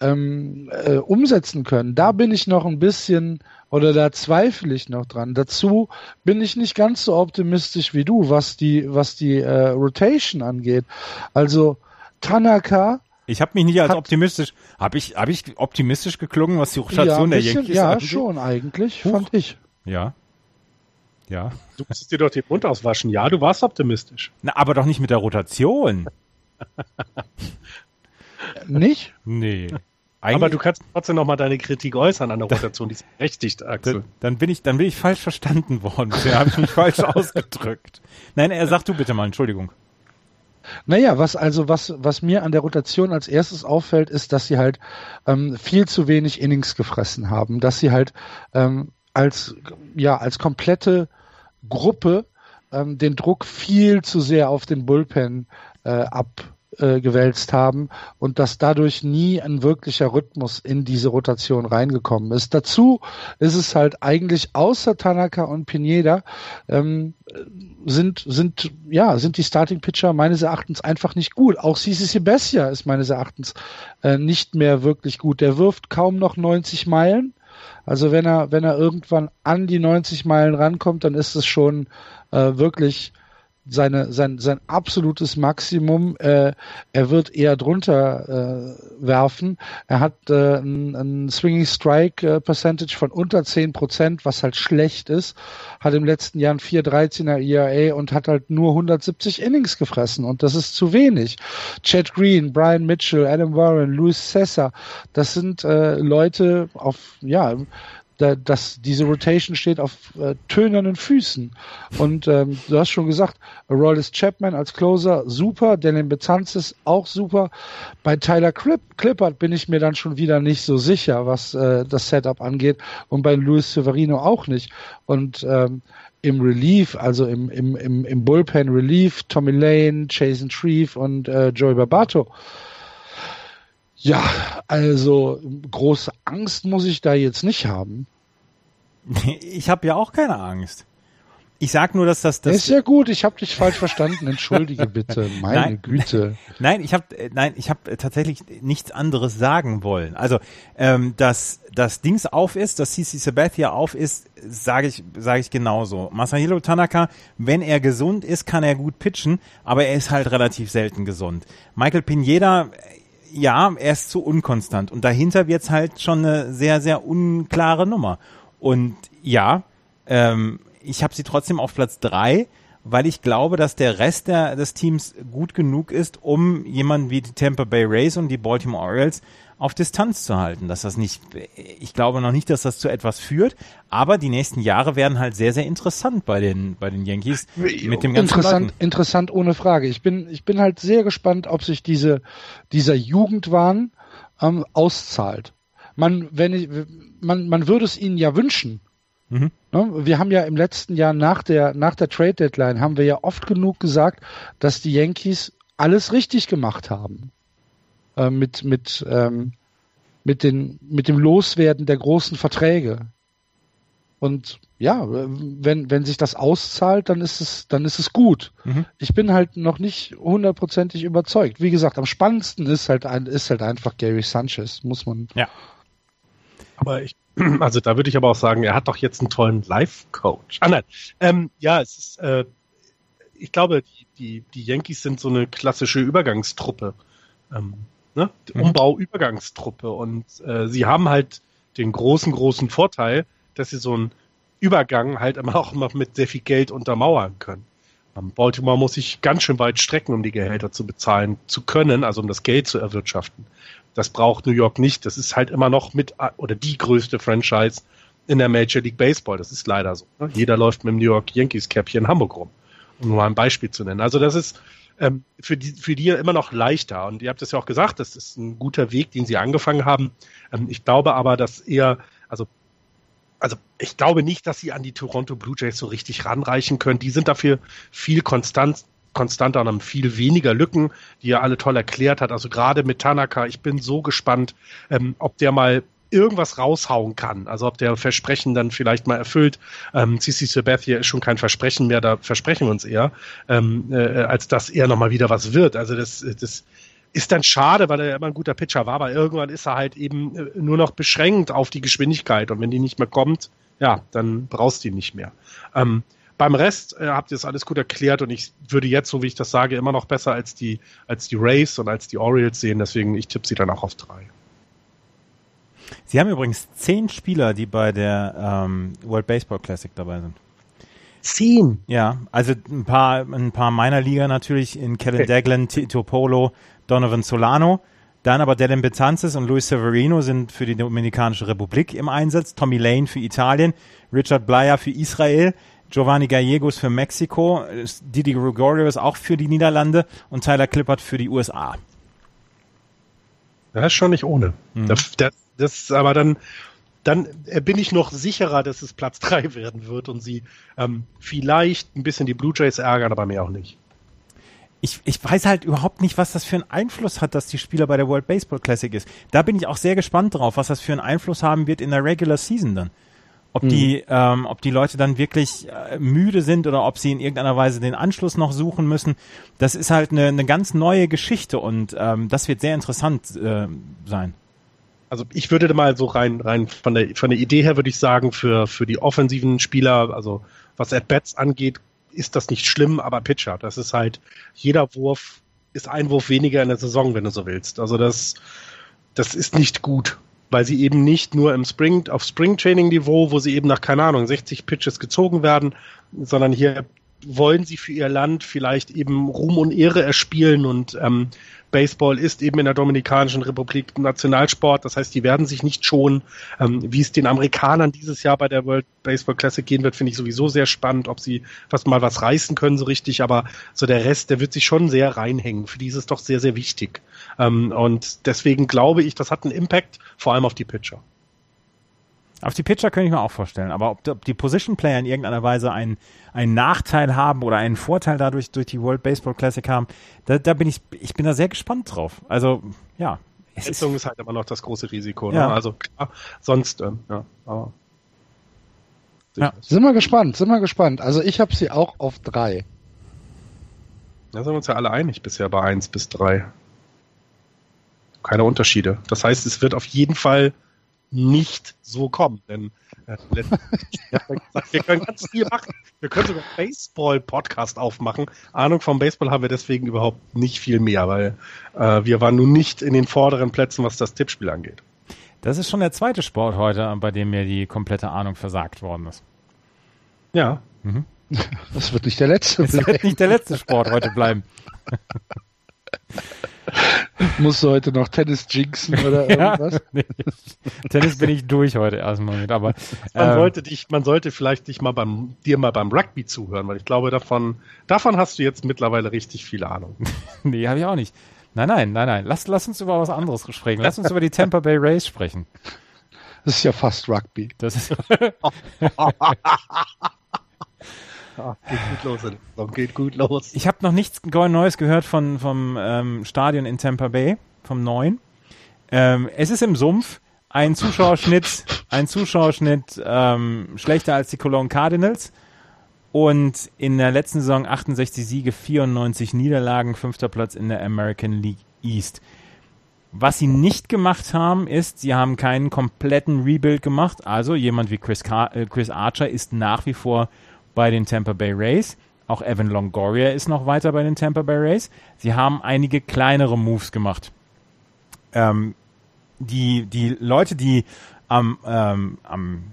ähm, äh, umsetzen können. Da bin ich noch ein bisschen oder da zweifle ich noch dran. Dazu bin ich nicht ganz so optimistisch wie du, was die, was die äh, Rotation angeht. Also Tanaka, Ich habe mich nicht als Hat- optimistisch, habe ich, hab ich optimistisch geklungen, was die ja, Rotation ein der Yankees ja angeht? schon eigentlich, Huch. fand ich. Ja. Ja. Du musst dir doch den Mund auswaschen. Ja, du warst optimistisch. Na, aber doch nicht mit der Rotation. Nicht? Nee. Aber Eigentlich- du kannst trotzdem noch mal deine Kritik äußern an der Rotation. Die ist berechtigt, Axel. dann, dann bin ich, dann bin ich falsch verstanden worden. Da habe ich mich falsch ausgedrückt. Nein, er sagt du bitte mal, Entschuldigung. Naja, was also was was mir an der Rotation als erstes auffällt, ist, dass sie halt ähm, viel zu wenig Innings gefressen haben, dass sie halt ähm, als ja als komplette Gruppe ähm, den Druck viel zu sehr auf den Bullpen äh, abgewälzt äh, haben und dass dadurch nie ein wirklicher Rhythmus in diese Rotation reingekommen ist. Dazu ist es halt eigentlich außer Tanaka und Pineda ähm, sind, sind, ja, sind die Starting Pitcher meines Erachtens einfach nicht gut. Auch Sisi Sebestia ist meines Erachtens äh, nicht mehr wirklich gut. Der wirft kaum noch 90 Meilen. Also wenn er, wenn er irgendwann an die 90 Meilen rankommt, dann ist es schon äh, wirklich seine, sein, sein absolutes Maximum. Äh, er wird eher drunter äh, werfen. Er hat äh, ein, ein Swinging Strike äh, Percentage von unter 10 Prozent, was halt schlecht ist. Hat im letzten Jahr ein 4,13er ERA und hat halt nur 170 Innings gefressen und das ist zu wenig. Chad Green, Brian Mitchell, Adam Warren, Luis Sessa, das sind äh, Leute auf, ja, da, dass diese Rotation steht auf äh, tönernen Füßen. Und ähm, du hast schon gesagt, Aroldis Chapman als Closer super, Daniel Bezanzis auch super. Bei Tyler Clip, Clippard bin ich mir dann schon wieder nicht so sicher, was äh, das Setup angeht und bei Luis Severino auch nicht. Und ähm, im Relief, also im, im, im, im Bullpen Relief, Tommy Lane, Jason Shreve und äh, Joey Barbato. Ja, also große Angst muss ich da jetzt nicht haben. Ich habe ja auch keine Angst. Ich sag nur, dass das, das ist ja gut, ich habe dich falsch verstanden. Entschuldige bitte, meine Nein. Güte. Nein, ich habe nein, ich habe tatsächlich nichts anderes sagen wollen. Also, ähm, dass das Dings auf ist, dass CC Sabathia auf ist, sage ich sage ich genauso. Masahiro Tanaka, wenn er gesund ist, kann er gut pitchen, aber er ist halt relativ selten gesund. Michael Pineda ja, er ist zu unkonstant und dahinter wird's halt schon eine sehr sehr unklare Nummer. Und ja, ähm, ich habe sie trotzdem auf Platz drei, weil ich glaube, dass der Rest der, des Teams gut genug ist, um jemanden wie die Tampa Bay Rays und die Baltimore Orioles auf Distanz zu halten. Dass das nicht, ich glaube noch nicht, dass das zu etwas führt, aber die nächsten Jahre werden halt sehr, sehr interessant bei den, bei den Yankees mit dem ganzen Interessant, Leuten. interessant ohne Frage. Ich bin, ich bin halt sehr gespannt, ob sich diese, dieser Jugendwahn ähm, auszahlt. Man, wenn ich, man, man würde es ihnen ja wünschen. Mhm. Ne? Wir haben ja im letzten Jahr nach der, nach der Trade Deadline haben wir ja oft genug gesagt, dass die Yankees alles richtig gemacht haben. Äh, mit, mit, ähm, mit, den, mit dem Loswerden der großen Verträge. Und ja, wenn, wenn sich das auszahlt, dann ist es, dann ist es gut. Mhm. Ich bin halt noch nicht hundertprozentig überzeugt. Wie gesagt, am spannendsten ist halt, ein, ist halt einfach Gary Sanchez, muss man. Ja. Aber ich, also da würde ich aber auch sagen, er hat doch jetzt einen tollen Life-Coach. Ah nein, ähm, ja, es ist, äh, ich glaube, die, die, die Yankees sind so eine klassische Übergangstruppe. Ähm, ne? Mhm. Umbau-Übergangstruppe. Und äh, sie haben halt den großen, großen Vorteil, dass sie so einen Übergang halt immer auch noch mit sehr viel Geld untermauern können. Ähm, Baltimore muss sich ganz schön weit strecken, um die Gehälter zu bezahlen zu können, also um das Geld zu erwirtschaften. Das braucht New York nicht. Das ist halt immer noch mit oder die größte Franchise in der Major League Baseball. Das ist leider so. ne? Jeder läuft mit dem New York Yankees Cap hier in Hamburg rum, um nur mal ein Beispiel zu nennen. Also das ist ähm, für die für die immer noch leichter. Und ihr habt es ja auch gesagt, das ist ein guter Weg, den sie angefangen haben. Ähm, ich glaube aber, dass eher, also also ich glaube nicht, dass sie an die Toronto Blue Jays so richtig ranreichen können. Die sind dafür viel konstant, konstanter und haben viel weniger Lücken, die er alle toll erklärt hat. Also gerade mit Tanaka, ich bin so gespannt, ähm, ob der mal irgendwas raushauen kann. Also ob der Versprechen dann vielleicht mal erfüllt. Ähm, CC Sabathia ist schon kein Versprechen mehr, da versprechen wir uns eher, ähm, äh, als dass er nochmal wieder was wird. Also das, das ist dann schade, weil er ja immer ein guter Pitcher war, aber irgendwann ist er halt eben äh, nur noch beschränkt auf die Geschwindigkeit und wenn die nicht mehr kommt, ja, dann brauchst du ihn nicht mehr. Ähm, beim Rest äh, habt ihr es alles gut erklärt und ich würde jetzt, so wie ich das sage, immer noch besser als die, als die Rays und als die Orioles sehen, deswegen ich tippe sie dann auch auf drei. Sie haben übrigens zehn Spieler, die bei der ähm, World Baseball Classic dabei sind. Zehn? Ja, also ein paar, ein paar meiner Liga natürlich in Kellen Deglan, Tito Polo, Donovan Solano. Dann aber Dylan Betances und Luis Severino sind für die Dominikanische Republik im Einsatz. Tommy Lane für Italien, Richard Blyer für Israel, Giovanni Gallegos für Mexiko, Didi Gregorio ist auch für die Niederlande und Tyler Clippert für die USA. Das ist schon nicht ohne. Mhm. Das, das, das aber dann, dann bin ich noch sicherer, dass es Platz drei werden wird und sie ähm, vielleicht ein bisschen die Blue Jays ärgern, aber mehr auch nicht. Ich, ich weiß halt überhaupt nicht, was das für einen Einfluss hat, dass die Spieler bei der World Baseball Classic ist. Da bin ich auch sehr gespannt drauf, was das für einen Einfluss haben wird in der Regular Season dann. Ob Hm. die, ähm, ob die Leute dann wirklich äh, müde sind oder ob sie in irgendeiner Weise den Anschluss noch suchen müssen. Das ist halt eine, eine ganz neue Geschichte und ähm, das wird sehr interessant äh, sein. Also ich würde mal so rein, rein von der, von der Idee her würde ich sagen, für, für die offensiven Spieler, also was At-Bats angeht, ist das nicht schlimm, aber Pitcher, das ist halt, jeder Wurf ist ein Wurf weniger in der Saison, wenn du so willst. Also das, das ist nicht gut, weil sie eben nicht nur im Spring, auf Spring-Training-Niveau, wo sie eben nach, keine Ahnung, 60 Pitches gezogen werden, sondern hier wollen sie für ihr Land vielleicht eben Ruhm und Ehre erspielen und ähm, Baseball ist eben in der Dominikanischen Republik Nationalsport, das heißt, die werden sich nicht schonen. Ähm, wie es den Amerikanern dieses Jahr bei der World Baseball Classic gehen wird, finde ich sowieso sehr spannend, ob sie fast mal was reißen können so richtig, aber so der Rest, der wird sich schon sehr reinhängen. Für die ist es doch sehr, sehr wichtig. Ähm, und deswegen glaube ich, das hat einen Impact, vor allem auf die Pitcher. Auf die Pitcher könnte ich mir auch vorstellen, aber ob, ob die Position Player in irgendeiner Weise einen, einen Nachteil haben oder einen Vorteil dadurch durch die World Baseball Classic haben, da, da bin ich, ich bin da sehr gespannt drauf. Also, ja. Es ist, halt immer noch das große Risiko. Ne? Ja. Also klar, sonst, ähm, ja, aber. Ja. Sind wir gespannt, sind wir gespannt. Also ich habe sie auch auf drei. Da sind wir uns ja alle einig bisher bei eins bis drei. Keine Unterschiede. Das heißt, es wird auf jeden Fall nicht so kommen, denn äh, wir können ganz viel machen. Wir können sogar Baseball-Podcast aufmachen. Ahnung vom Baseball haben wir deswegen überhaupt nicht viel mehr, weil äh, wir waren nun nicht in den vorderen Plätzen, was das Tippspiel angeht. das ist schon der zweite Sport heute, bei dem mir die komplette Ahnung versagt worden ist. Ja, Das wird nicht der letzte. Es wird nicht der letzte Sport heute bleiben. Musst du heute noch Tennis jinxen oder irgendwas? Ja, nee. Tennis bin ich durch heute erstmal mit, aber man ähm, sollte dich, man sollte vielleicht dich mal beim dir mal beim Rugby zuhören, weil ich glaube davon davon hast du jetzt mittlerweile richtig viel Ahnung. nee, habe ich auch nicht. Nein, nein, nein, nein. Lass, lass uns über was anderes sprechen. Lass uns über die Tampa Bay Rays sprechen. Das ist ja fast Rugby. Das ist Geht gut los. Geht gut los. Ich habe noch nichts Neues gehört von, vom ähm, Stadion in Tampa Bay, vom neuen. Ähm, es ist im Sumpf. Ein Zuschauerschnitt, ein Zuschauerschnitt ähm, schlechter als die Cologne Cardinals. Und in der letzten Saison 68 Siege, 94 Niederlagen, fünfter Platz in der American League East. Was sie nicht gemacht haben, ist, sie haben keinen kompletten Rebuild gemacht. Also jemand wie Chris, Car äh, Chris Archer ist nach wie vor bei den Tampa Bay Rays. Auch Evan Longoria ist noch weiter bei den Tampa Bay Rays. Sie haben einige kleinere Moves gemacht. Ähm, die, die Leute, die am, ähm, am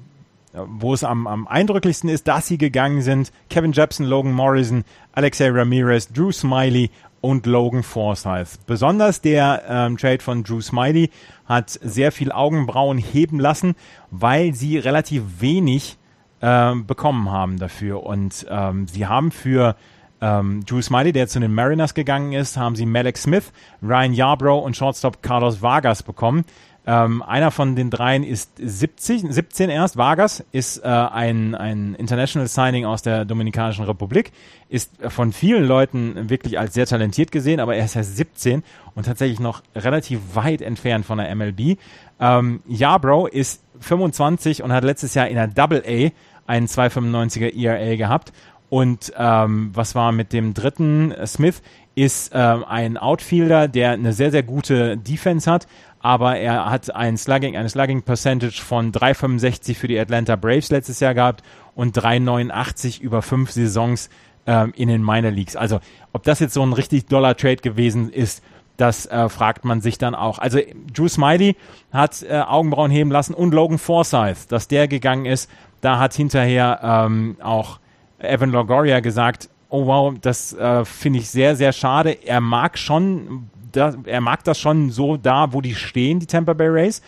wo es am, am eindrücklichsten ist, dass sie gegangen sind, Kevin Jepson, Logan Morrison, Alexei Ramirez, Drew Smiley und Logan Forsyth. Besonders der ähm, Trade von Drew Smiley hat sehr viel Augenbrauen heben lassen, weil sie relativ wenig äh, bekommen haben dafür. Und ähm, sie haben für ähm, Drew Smiley, der zu den Mariners gegangen ist, haben sie Malek Smith, Ryan Yarbrough und Shortstop Carlos Vargas bekommen. Ähm, einer von den dreien ist 70, 17 erst. Vargas ist äh, ein, ein International Signing aus der Dominikanischen Republik, ist von vielen Leuten wirklich als sehr talentiert gesehen, aber er ist erst 17 und tatsächlich noch relativ weit entfernt von der MLB. Ähm, Yarbrough ist 25 und hat letztes Jahr in der Double A einen 2,95er ERA gehabt. Und ähm, was war mit dem dritten? Smith ist ähm, ein Outfielder, der eine sehr, sehr gute Defense hat, aber er hat ein Slugging, eine Slugging Percentage von 3,65 für die Atlanta Braves letztes Jahr gehabt und 3,89 über fünf Saisons ähm, in den Minor Leagues. Also, ob das jetzt so ein richtig doller Trade gewesen ist, das äh, fragt man sich dann auch. Also Drew Smiley hat äh, Augenbrauen heben lassen und Logan Forsyth, dass der gegangen ist, da hat hinterher ähm, auch Evan Longoria gesagt, oh wow, das äh, finde ich sehr, sehr schade. Er mag schon, da, er mag das schon so da, wo die stehen, die Tampa Bay Rays.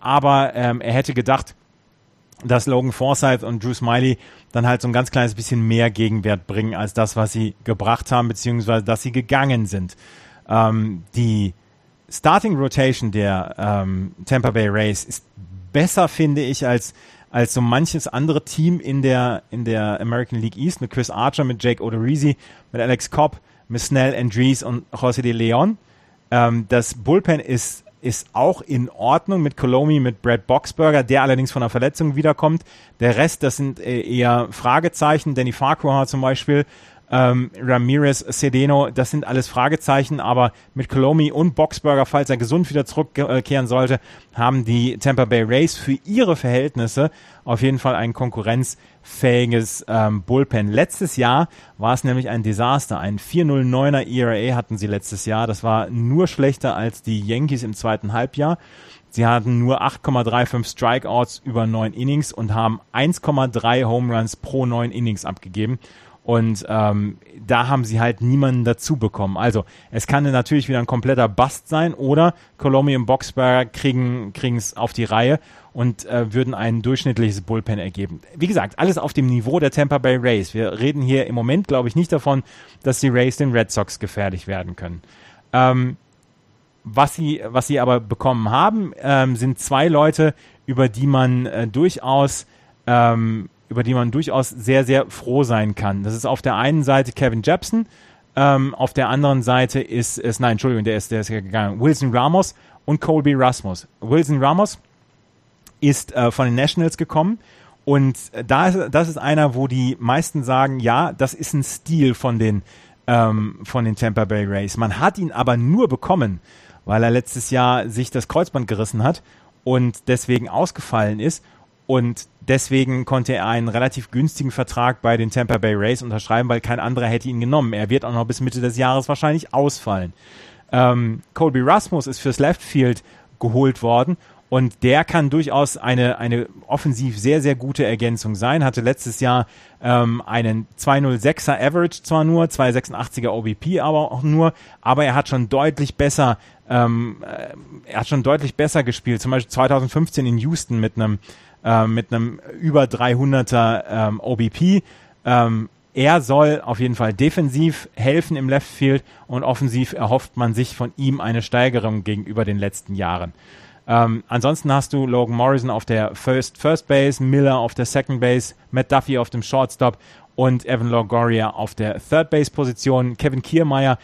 Aber ähm, er hätte gedacht, dass Logan Forsyth und Drew Smiley dann halt so ein ganz kleines bisschen mehr Gegenwert bringen als das, was sie gebracht haben, beziehungsweise dass sie gegangen sind. Ähm, die Starting Rotation der ähm, Tampa Bay Rays ist besser, finde ich, als als so manches andere Team in der, in der American League East mit Chris Archer, mit Jake Odorizzi, mit Alex Cobb, mit Snell Andrees und José de Leon. Ähm, das Bullpen ist, ist auch in Ordnung mit Colomi, mit Brad Boxberger, der allerdings von einer Verletzung wiederkommt. Der Rest, das sind äh, eher Fragezeichen. Danny Farquhar zum Beispiel ähm, Ramirez, Sedeno, das sind alles Fragezeichen, aber mit Colomi und Boxberger, falls er gesund wieder zurückkehren sollte, haben die Tampa Bay Rays für ihre Verhältnisse auf jeden Fall ein konkurrenzfähiges ähm, Bullpen. Letztes Jahr war es nämlich ein Desaster. Ein 409er ERA hatten sie letztes Jahr. Das war nur schlechter als die Yankees im zweiten Halbjahr. Sie hatten nur 8,35 Strikeouts über neun Innings und haben 1,3 Home Runs pro neun Innings abgegeben. Und ähm, da haben sie halt niemanden dazu bekommen. Also es kann natürlich wieder ein kompletter Bust sein oder Colombia und Boxberger kriegen es auf die Reihe und äh, würden ein durchschnittliches Bullpen ergeben. Wie gesagt, alles auf dem Niveau der Tampa Bay Rays. Wir reden hier im Moment, glaube ich, nicht davon, dass die Rays den Red Sox gefährlich werden können. Ähm, was sie, was sie aber bekommen haben, ähm, sind zwei Leute, über die man äh, durchaus ähm, über die man durchaus sehr, sehr froh sein kann. Das ist auf der einen Seite Kevin Jepson, ähm, auf der anderen Seite ist es, nein, Entschuldigung, der ist, der ist gegangen, Wilson Ramos und Colby Rasmus. Wilson Ramos ist äh, von den Nationals gekommen und da ist, das ist einer, wo die meisten sagen, ja, das ist ein Stil von den, ähm, von den Tampa Bay Rays. Man hat ihn aber nur bekommen, weil er letztes Jahr sich das Kreuzband gerissen hat und deswegen ausgefallen ist und deswegen konnte er einen relativ günstigen Vertrag bei den Tampa Bay Rays unterschreiben, weil kein anderer hätte ihn genommen. Er wird auch noch bis Mitte des Jahres wahrscheinlich ausfallen. Ähm, Colby Rasmus ist fürs Left Field geholt worden und der kann durchaus eine, eine offensiv sehr, sehr gute Ergänzung sein. Hatte letztes Jahr ähm, einen 206er Average zwar nur, 286er OBP aber auch nur, aber er hat schon deutlich besser ähm, äh, er hat schon deutlich besser gespielt. Zum Beispiel 2015 in Houston mit einem äh, mit einem über 300er ähm, OBP. Ähm, er soll auf jeden Fall defensiv helfen im Left Field und offensiv erhofft man sich von ihm eine Steigerung gegenüber den letzten Jahren. Ähm, ansonsten hast du Logan Morrison auf der First, First Base, Miller auf der Second Base, Matt Duffy auf dem Shortstop und Evan Longoria auf der Third Base Position. Kevin Kiermeier,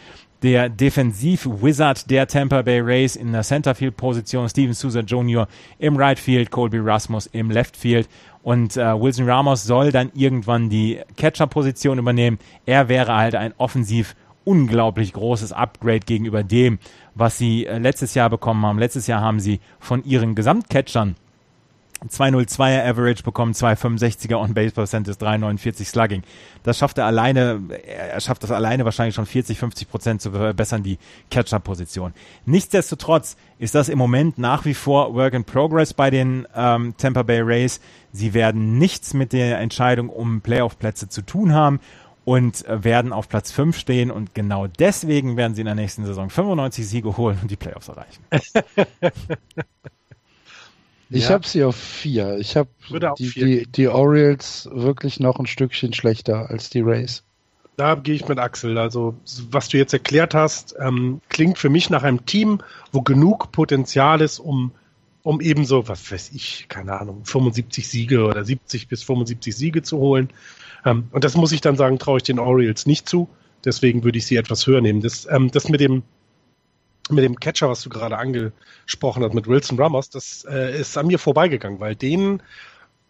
der Defensiv-Wizard der Tampa Bay Rays in der Centerfield Position. Steven Souza Jr. im Right Field, Colby Rasmus im Left Field und äh, Wilson Ramos soll dann irgendwann die Catcher-Position übernehmen. Er wäre halt ein offensiv unglaublich großes Upgrade gegenüber dem, was sie äh, letztes Jahr bekommen haben. Letztes Jahr haben sie von ihren Gesamtcatchern 202er Average bekommen, 265er On Base Percentage, 349 Slugging. Das schafft er alleine, er schafft das alleine wahrscheinlich schon 40, 50 Prozent zu verbessern, die Catcher-Position. Nichtsdestotrotz ist das im Moment nach wie vor Work in Progress bei den ähm, Tampa Bay Rays. Sie werden nichts mit der Entscheidung um Playoff-Plätze zu tun haben und äh, werden auf Platz 5 stehen und genau deswegen werden sie in der nächsten Saison 95 Siege holen und die Playoffs erreichen. ich ja. habe sie auf 4. Ich habe die, die, die Orioles wirklich noch ein Stückchen schlechter als die Rays. Da gehe ich mit Axel. Also, was du jetzt erklärt hast, ähm, klingt für mich nach einem Team, wo genug Potenzial ist, um, um ebenso, was weiß ich, keine Ahnung, 75 Siege oder 70 bis 75 Siege zu holen. Ähm, und das muss ich dann sagen, traue ich den Orioles nicht zu. Deswegen würde ich sie etwas höher nehmen. Das, ähm, das mit dem mit dem Catcher, was du gerade angesprochen hast, mit Wilson Ramos, das äh, ist an mir vorbeigegangen, weil den,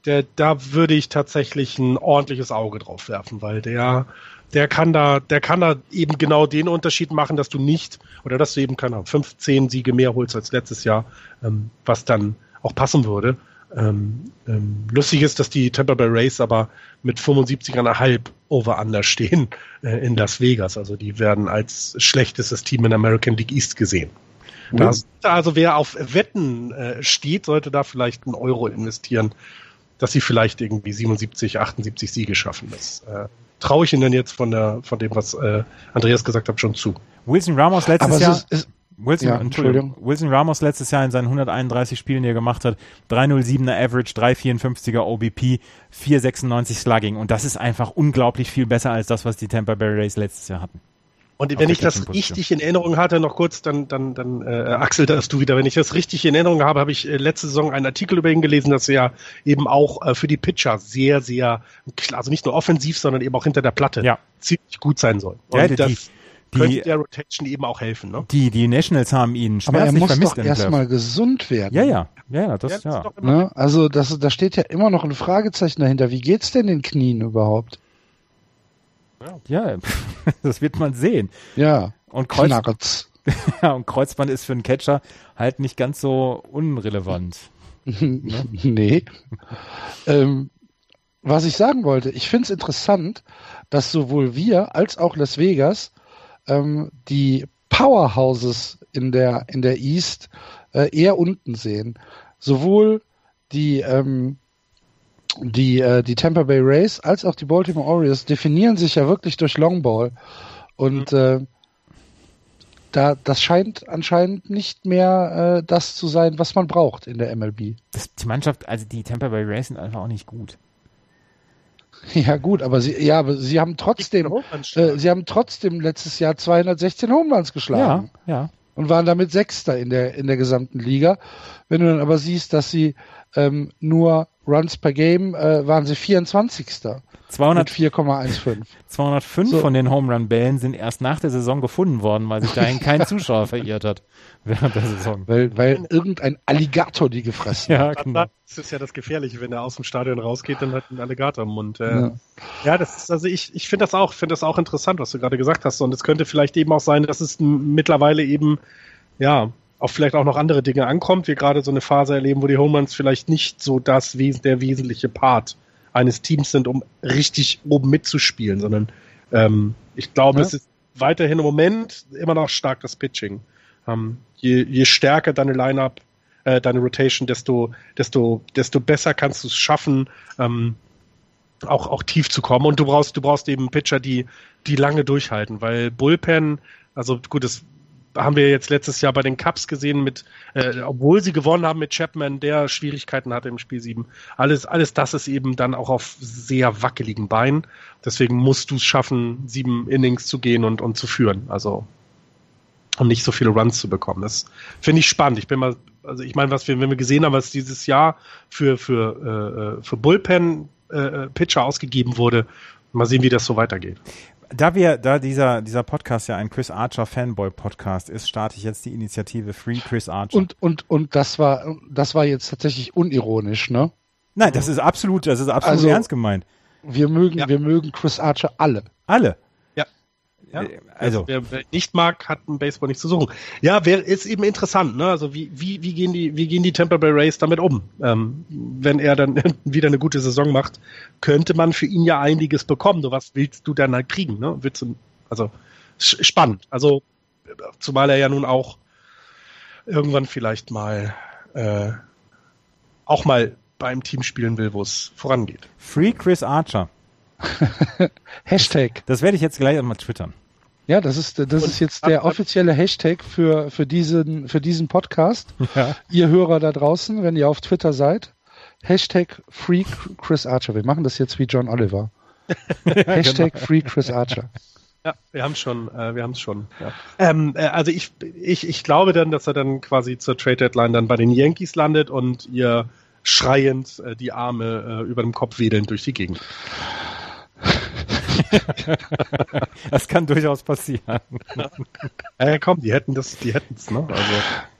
der, da würde ich tatsächlich ein ordentliches Auge drauf werfen, weil der, der kann da, der kann da eben genau den Unterschied machen, dass du nicht, oder dass du eben, keine Ahnung, 15 Siege mehr holst als letztes Jahr, ähm, was dann auch passen würde. Ähm, ähm, lustig ist, dass die Tampa Bay Rays aber mit 75,5 Over-Under stehen äh, in Las Vegas. Also die werden als schlechtestes Team in American League East gesehen. Mhm. Da, also wer auf Wetten äh, steht, sollte da vielleicht einen Euro investieren, dass sie vielleicht irgendwie 77, 78 Siege schaffen. Das äh, traue ich ihnen jetzt von, der, von dem, was äh, Andreas gesagt hat, schon zu. Wilson Ramos letztes aber Jahr. Ist, ist, Wilson, ja, Entschuldigung. Wilson Ramos letztes Jahr in seinen 131 Spielen, die er gemacht hat, 307er Average, 354er OBP, 496 Slugging. Und das ist einfach unglaublich viel besser als das, was die Tampa Bay Rays letztes Jahr hatten. Und wenn ich das richtig in Erinnerung hatte, noch kurz, dann, dann, dann äh, Axel, da hast du wieder. Wenn ich das richtig in Erinnerung habe, habe ich äh, letzte Saison einen Artikel über ihn gelesen, dass er eben auch äh, für die Pitcher sehr, sehr, also nicht nur offensiv, sondern eben auch hinter der Platte ja. ziemlich gut sein soll. Und ja, das, die, könnte der Rotation eben auch helfen. Ne? Die, die Nationals haben ihn schmerzlich Aber er muss vermisst doch erstmal gesund werden. Ja, ja, ja, das ja. Das ne? Also das, da steht ja immer noch ein Fragezeichen dahinter. Wie geht's denn den Knien überhaupt? Ja, das wird man sehen. Ja. Und, Kreuz ja, und Kreuzband ist für einen Catcher halt nicht ganz so unrelevant. ne? nee. ähm, was ich sagen wollte, ich finde es interessant, dass sowohl wir als auch Las Vegas ähm, die Powerhouses in der, in der East äh, eher unten sehen. Sowohl die, ähm, die, äh, die Tampa Bay Rays als auch die Baltimore Orioles definieren sich ja wirklich durch Longball. Und mhm. äh, da, das scheint anscheinend nicht mehr äh, das zu sein, was man braucht in der MLB. Das, die Mannschaft, also die Tampa Bay Rays sind einfach auch nicht gut. Ja gut, aber sie, ja, aber sie haben trotzdem, äh, sie haben trotzdem letztes Jahr 216 Homeruns geschlagen. Ja, ja. Und waren damit Sechster in der in der gesamten Liga. Wenn du dann aber siehst, dass sie ähm, nur Runs per Game äh, waren sie 24. 200, 4,15. 205 so. von den Home Run Bällen sind erst nach der Saison gefunden worden, weil sich dahin kein Zuschauer verirrt hat während der Saison. Weil, weil irgendein Alligator die gefressen hat. Ja, genau. Das ist ja das Gefährliche, wenn er aus dem Stadion rausgeht, dann hat ein Alligator im Mund. Äh, ja. ja. das ist, also ich, ich finde das auch, finde das auch interessant, was du gerade gesagt hast. Und es könnte vielleicht eben auch sein, dass es mittlerweile eben, ja, auf vielleicht auch noch andere Dinge ankommt. Wir gerade so eine Phase erleben, wo die Homeruns vielleicht nicht so das der wesentliche Part eines Teams sind, um richtig oben mitzuspielen, sondern ähm, ich glaube, ja. es ist weiterhin im Moment immer noch stark das Pitching. Ähm, je, je stärker deine Lineup, äh, deine Rotation, desto, desto, desto besser kannst du es schaffen, ähm, auch, auch tief zu kommen. Und du brauchst, du brauchst eben Pitcher, die, die lange durchhalten, weil Bullpen, also gut, es haben wir jetzt letztes Jahr bei den Cups gesehen, mit, äh, obwohl sie gewonnen haben mit Chapman, der Schwierigkeiten hatte im Spiel 7. Alles, alles das ist eben dann auch auf sehr wackeligen Beinen. Deswegen musst du es schaffen, sieben Innings zu gehen und, und zu führen. Also, um nicht so viele Runs zu bekommen. Das finde ich spannend. Ich bin mal, also ich meine, was wir, wenn wir gesehen haben, was dieses Jahr für, für, äh, für Bullpen äh, Pitcher ausgegeben wurde, mal sehen, wie das so weitergeht da wir, da dieser, dieser Podcast ja ein Chris Archer Fanboy Podcast ist, starte ich jetzt die Initiative Free Chris Archer. Und, und, und das war, das war jetzt tatsächlich unironisch, ne? Nein, das ist absolut, das ist absolut also, ernst gemeint. Wir mögen, ja. wir mögen Chris Archer alle. Alle. Ja? Also. Wer, wer, nicht mag, hat ein Baseball nicht zu suchen. Ja, wer, ist eben interessant, ne? Also wie, wie, wie gehen die, wie gehen die Tampa Bay Rays damit um? Ähm, wenn er dann wieder eine gute Saison macht, könnte man für ihn ja einiges bekommen. So was willst du dann halt kriegen, ne? Willst du, also spannend. Also zumal er ja nun auch irgendwann vielleicht mal äh, auch mal beim Team spielen will, wo es vorangeht. Free Chris Archer. Hashtag. Das, das werde ich jetzt gleich mal twittern. Ja, das ist, das ist jetzt der offizielle Hashtag für, für diesen, für diesen Podcast. Ja. Ihr Hörer da draußen, wenn ihr auf Twitter seid. Hashtag Free Chris Archer. Wir machen das jetzt wie John Oliver. Hashtag genau. Free Chris Archer. Ja, wir haben schon, äh, wir haben es schon. Ja. Ähm, äh, also ich, ich, ich glaube dann, dass er dann quasi zur Trade Deadline dann bei den Yankees landet und ihr schreiend äh, die Arme äh, über dem Kopf wedelnd durch die Gegend. das kann durchaus passieren. Ja, komm, die hätten das, die hätten es, ne? Also.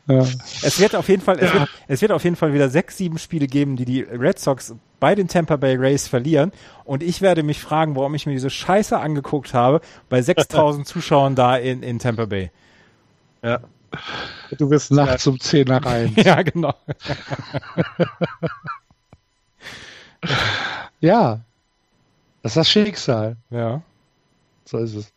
Ja. Es wird auf jeden Fall, es, ja. wird, es wird auf jeden Fall wieder sechs, sieben Spiele geben, die die Red Sox bei den Tampa Bay Rays verlieren. Und ich werde mich fragen, warum ich mir diese Scheiße angeguckt habe bei 6000 Zuschauern da in, in Tampa Bay. Ja. Du wirst nachts um 10 nach 1. ja, genau. ja, das ist das Schicksal. Ja. So ist es.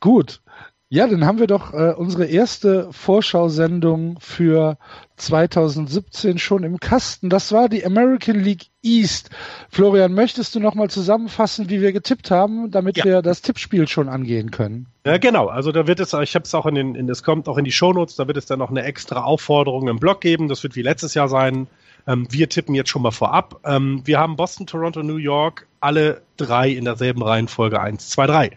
Gut. Ja, dann haben wir doch äh, unsere erste Vorschau-Sendung für 2017 schon im Kasten. Das war die American League East. Florian, möchtest du nochmal zusammenfassen, wie wir getippt haben, damit ja. wir das Tippspiel schon angehen können? Ja, genau. Also da wird es, ich habe es auch in den, in, es kommt auch in die Shownotes, da wird es dann noch eine extra Aufforderung im Blog geben. Das wird wie letztes Jahr sein. Ähm, wir tippen jetzt schon mal vorab. Ähm, wir haben Boston, Toronto, New York, alle drei in derselben Reihenfolge 1, 2, 3.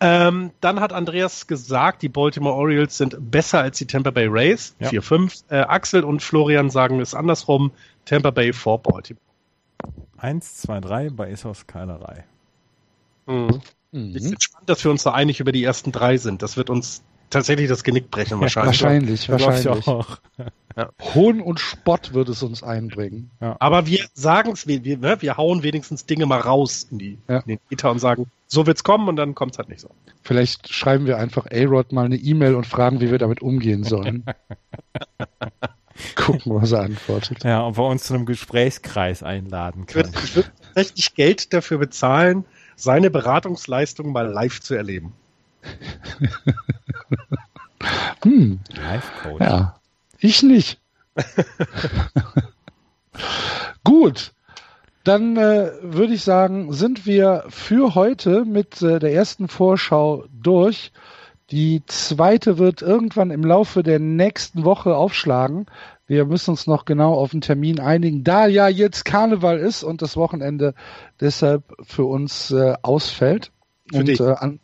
Ähm, dann hat Andreas gesagt, die Baltimore Orioles sind besser als die Tampa Bay Rays. Ja. 4, 5. Äh, Axel und Florian sagen es andersrum. Tampa Bay vor Baltimore. 1, 2, 3 bei Essos Keilerei. Mhm. Mhm. Ich finde spannend, dass wir uns so einig über die ersten drei sind. Das wird uns tatsächlich das Genick brechen wahrscheinlich. wahrscheinlich, wahrscheinlich. Ja. Hohn und Spott wird es uns einbringen. Ja. Aber wir sagen es, wir, wir, ne, wir hauen wenigstens Dinge mal raus in, die, ja. in den Ether und sagen, so wird's kommen und dann kommt es halt nicht so. Vielleicht schreiben wir einfach A-Rod mal eine E-Mail und fragen, wie wir damit umgehen sollen. Gucken, was er antwortet. Ja, ob er uns zu einem Gesprächskreis einladen kann. Ich würde tatsächlich Geld dafür bezahlen, seine Beratungsleistung mal live zu erleben. Hm. Live Coach. Ja. Ich nicht. Gut. Dann äh, würde ich sagen, sind wir für heute mit äh, der ersten Vorschau durch. Die zweite wird irgendwann im Laufe der nächsten Woche aufschlagen. Wir müssen uns noch genau auf den Termin einigen, da ja jetzt Karneval ist und das Wochenende deshalb für uns äh, ausfällt. Für und äh, an,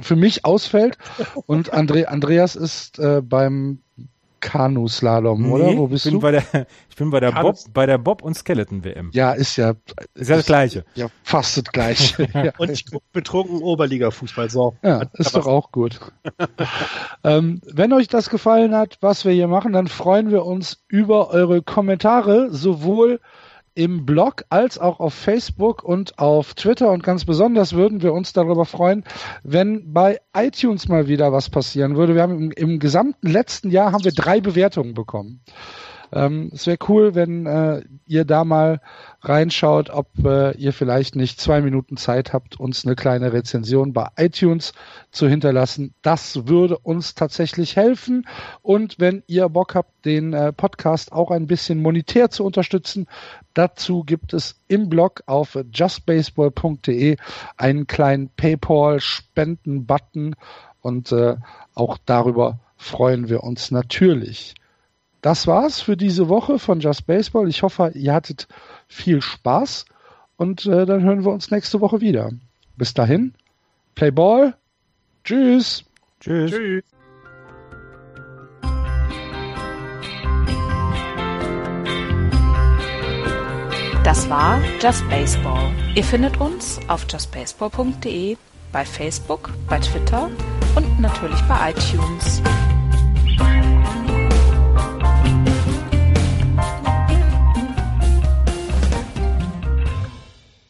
für mich ausfällt. Und Andre, Andreas ist äh, beim Kanuslalom, nee, oder? Wo bist ich bin du? Bei der, ich bin bei der Bob, bei der Bob und Skeleton WM. Ja, ist ja ist ja das Gleiche. Ja, fast das Gleiche. ja. Und ich gucke betrunken Oberliga-Fußball. So. Ja, ist doch auch gut. ähm, wenn euch das gefallen hat, was wir hier machen, dann freuen wir uns über eure Kommentare, sowohl im Blog als auch auf Facebook und auf Twitter und ganz besonders würden wir uns darüber freuen, wenn bei iTunes mal wieder was passieren würde. Wir haben im, im gesamten letzten Jahr haben wir drei Bewertungen bekommen. Ähm, es wäre cool, wenn äh, ihr da mal reinschaut, ob äh, ihr vielleicht nicht zwei Minuten Zeit habt, uns eine kleine Rezension bei iTunes zu hinterlassen. Das würde uns tatsächlich helfen. Und wenn ihr Bock habt, den äh, Podcast auch ein bisschen monetär zu unterstützen, dazu gibt es im Blog auf justbaseball.de einen kleinen PayPal-Spenden-Button und äh, auch darüber freuen wir uns natürlich. Das war's für diese Woche von Just Baseball. Ich hoffe, ihr hattet viel Spaß und äh, dann hören wir uns nächste Woche wieder. Bis dahin, play ball. Tschüss. Tschüss. Tschüss. Das war Just Baseball. Ihr findet uns auf justbaseball.de, bei Facebook, bei Twitter und natürlich bei iTunes.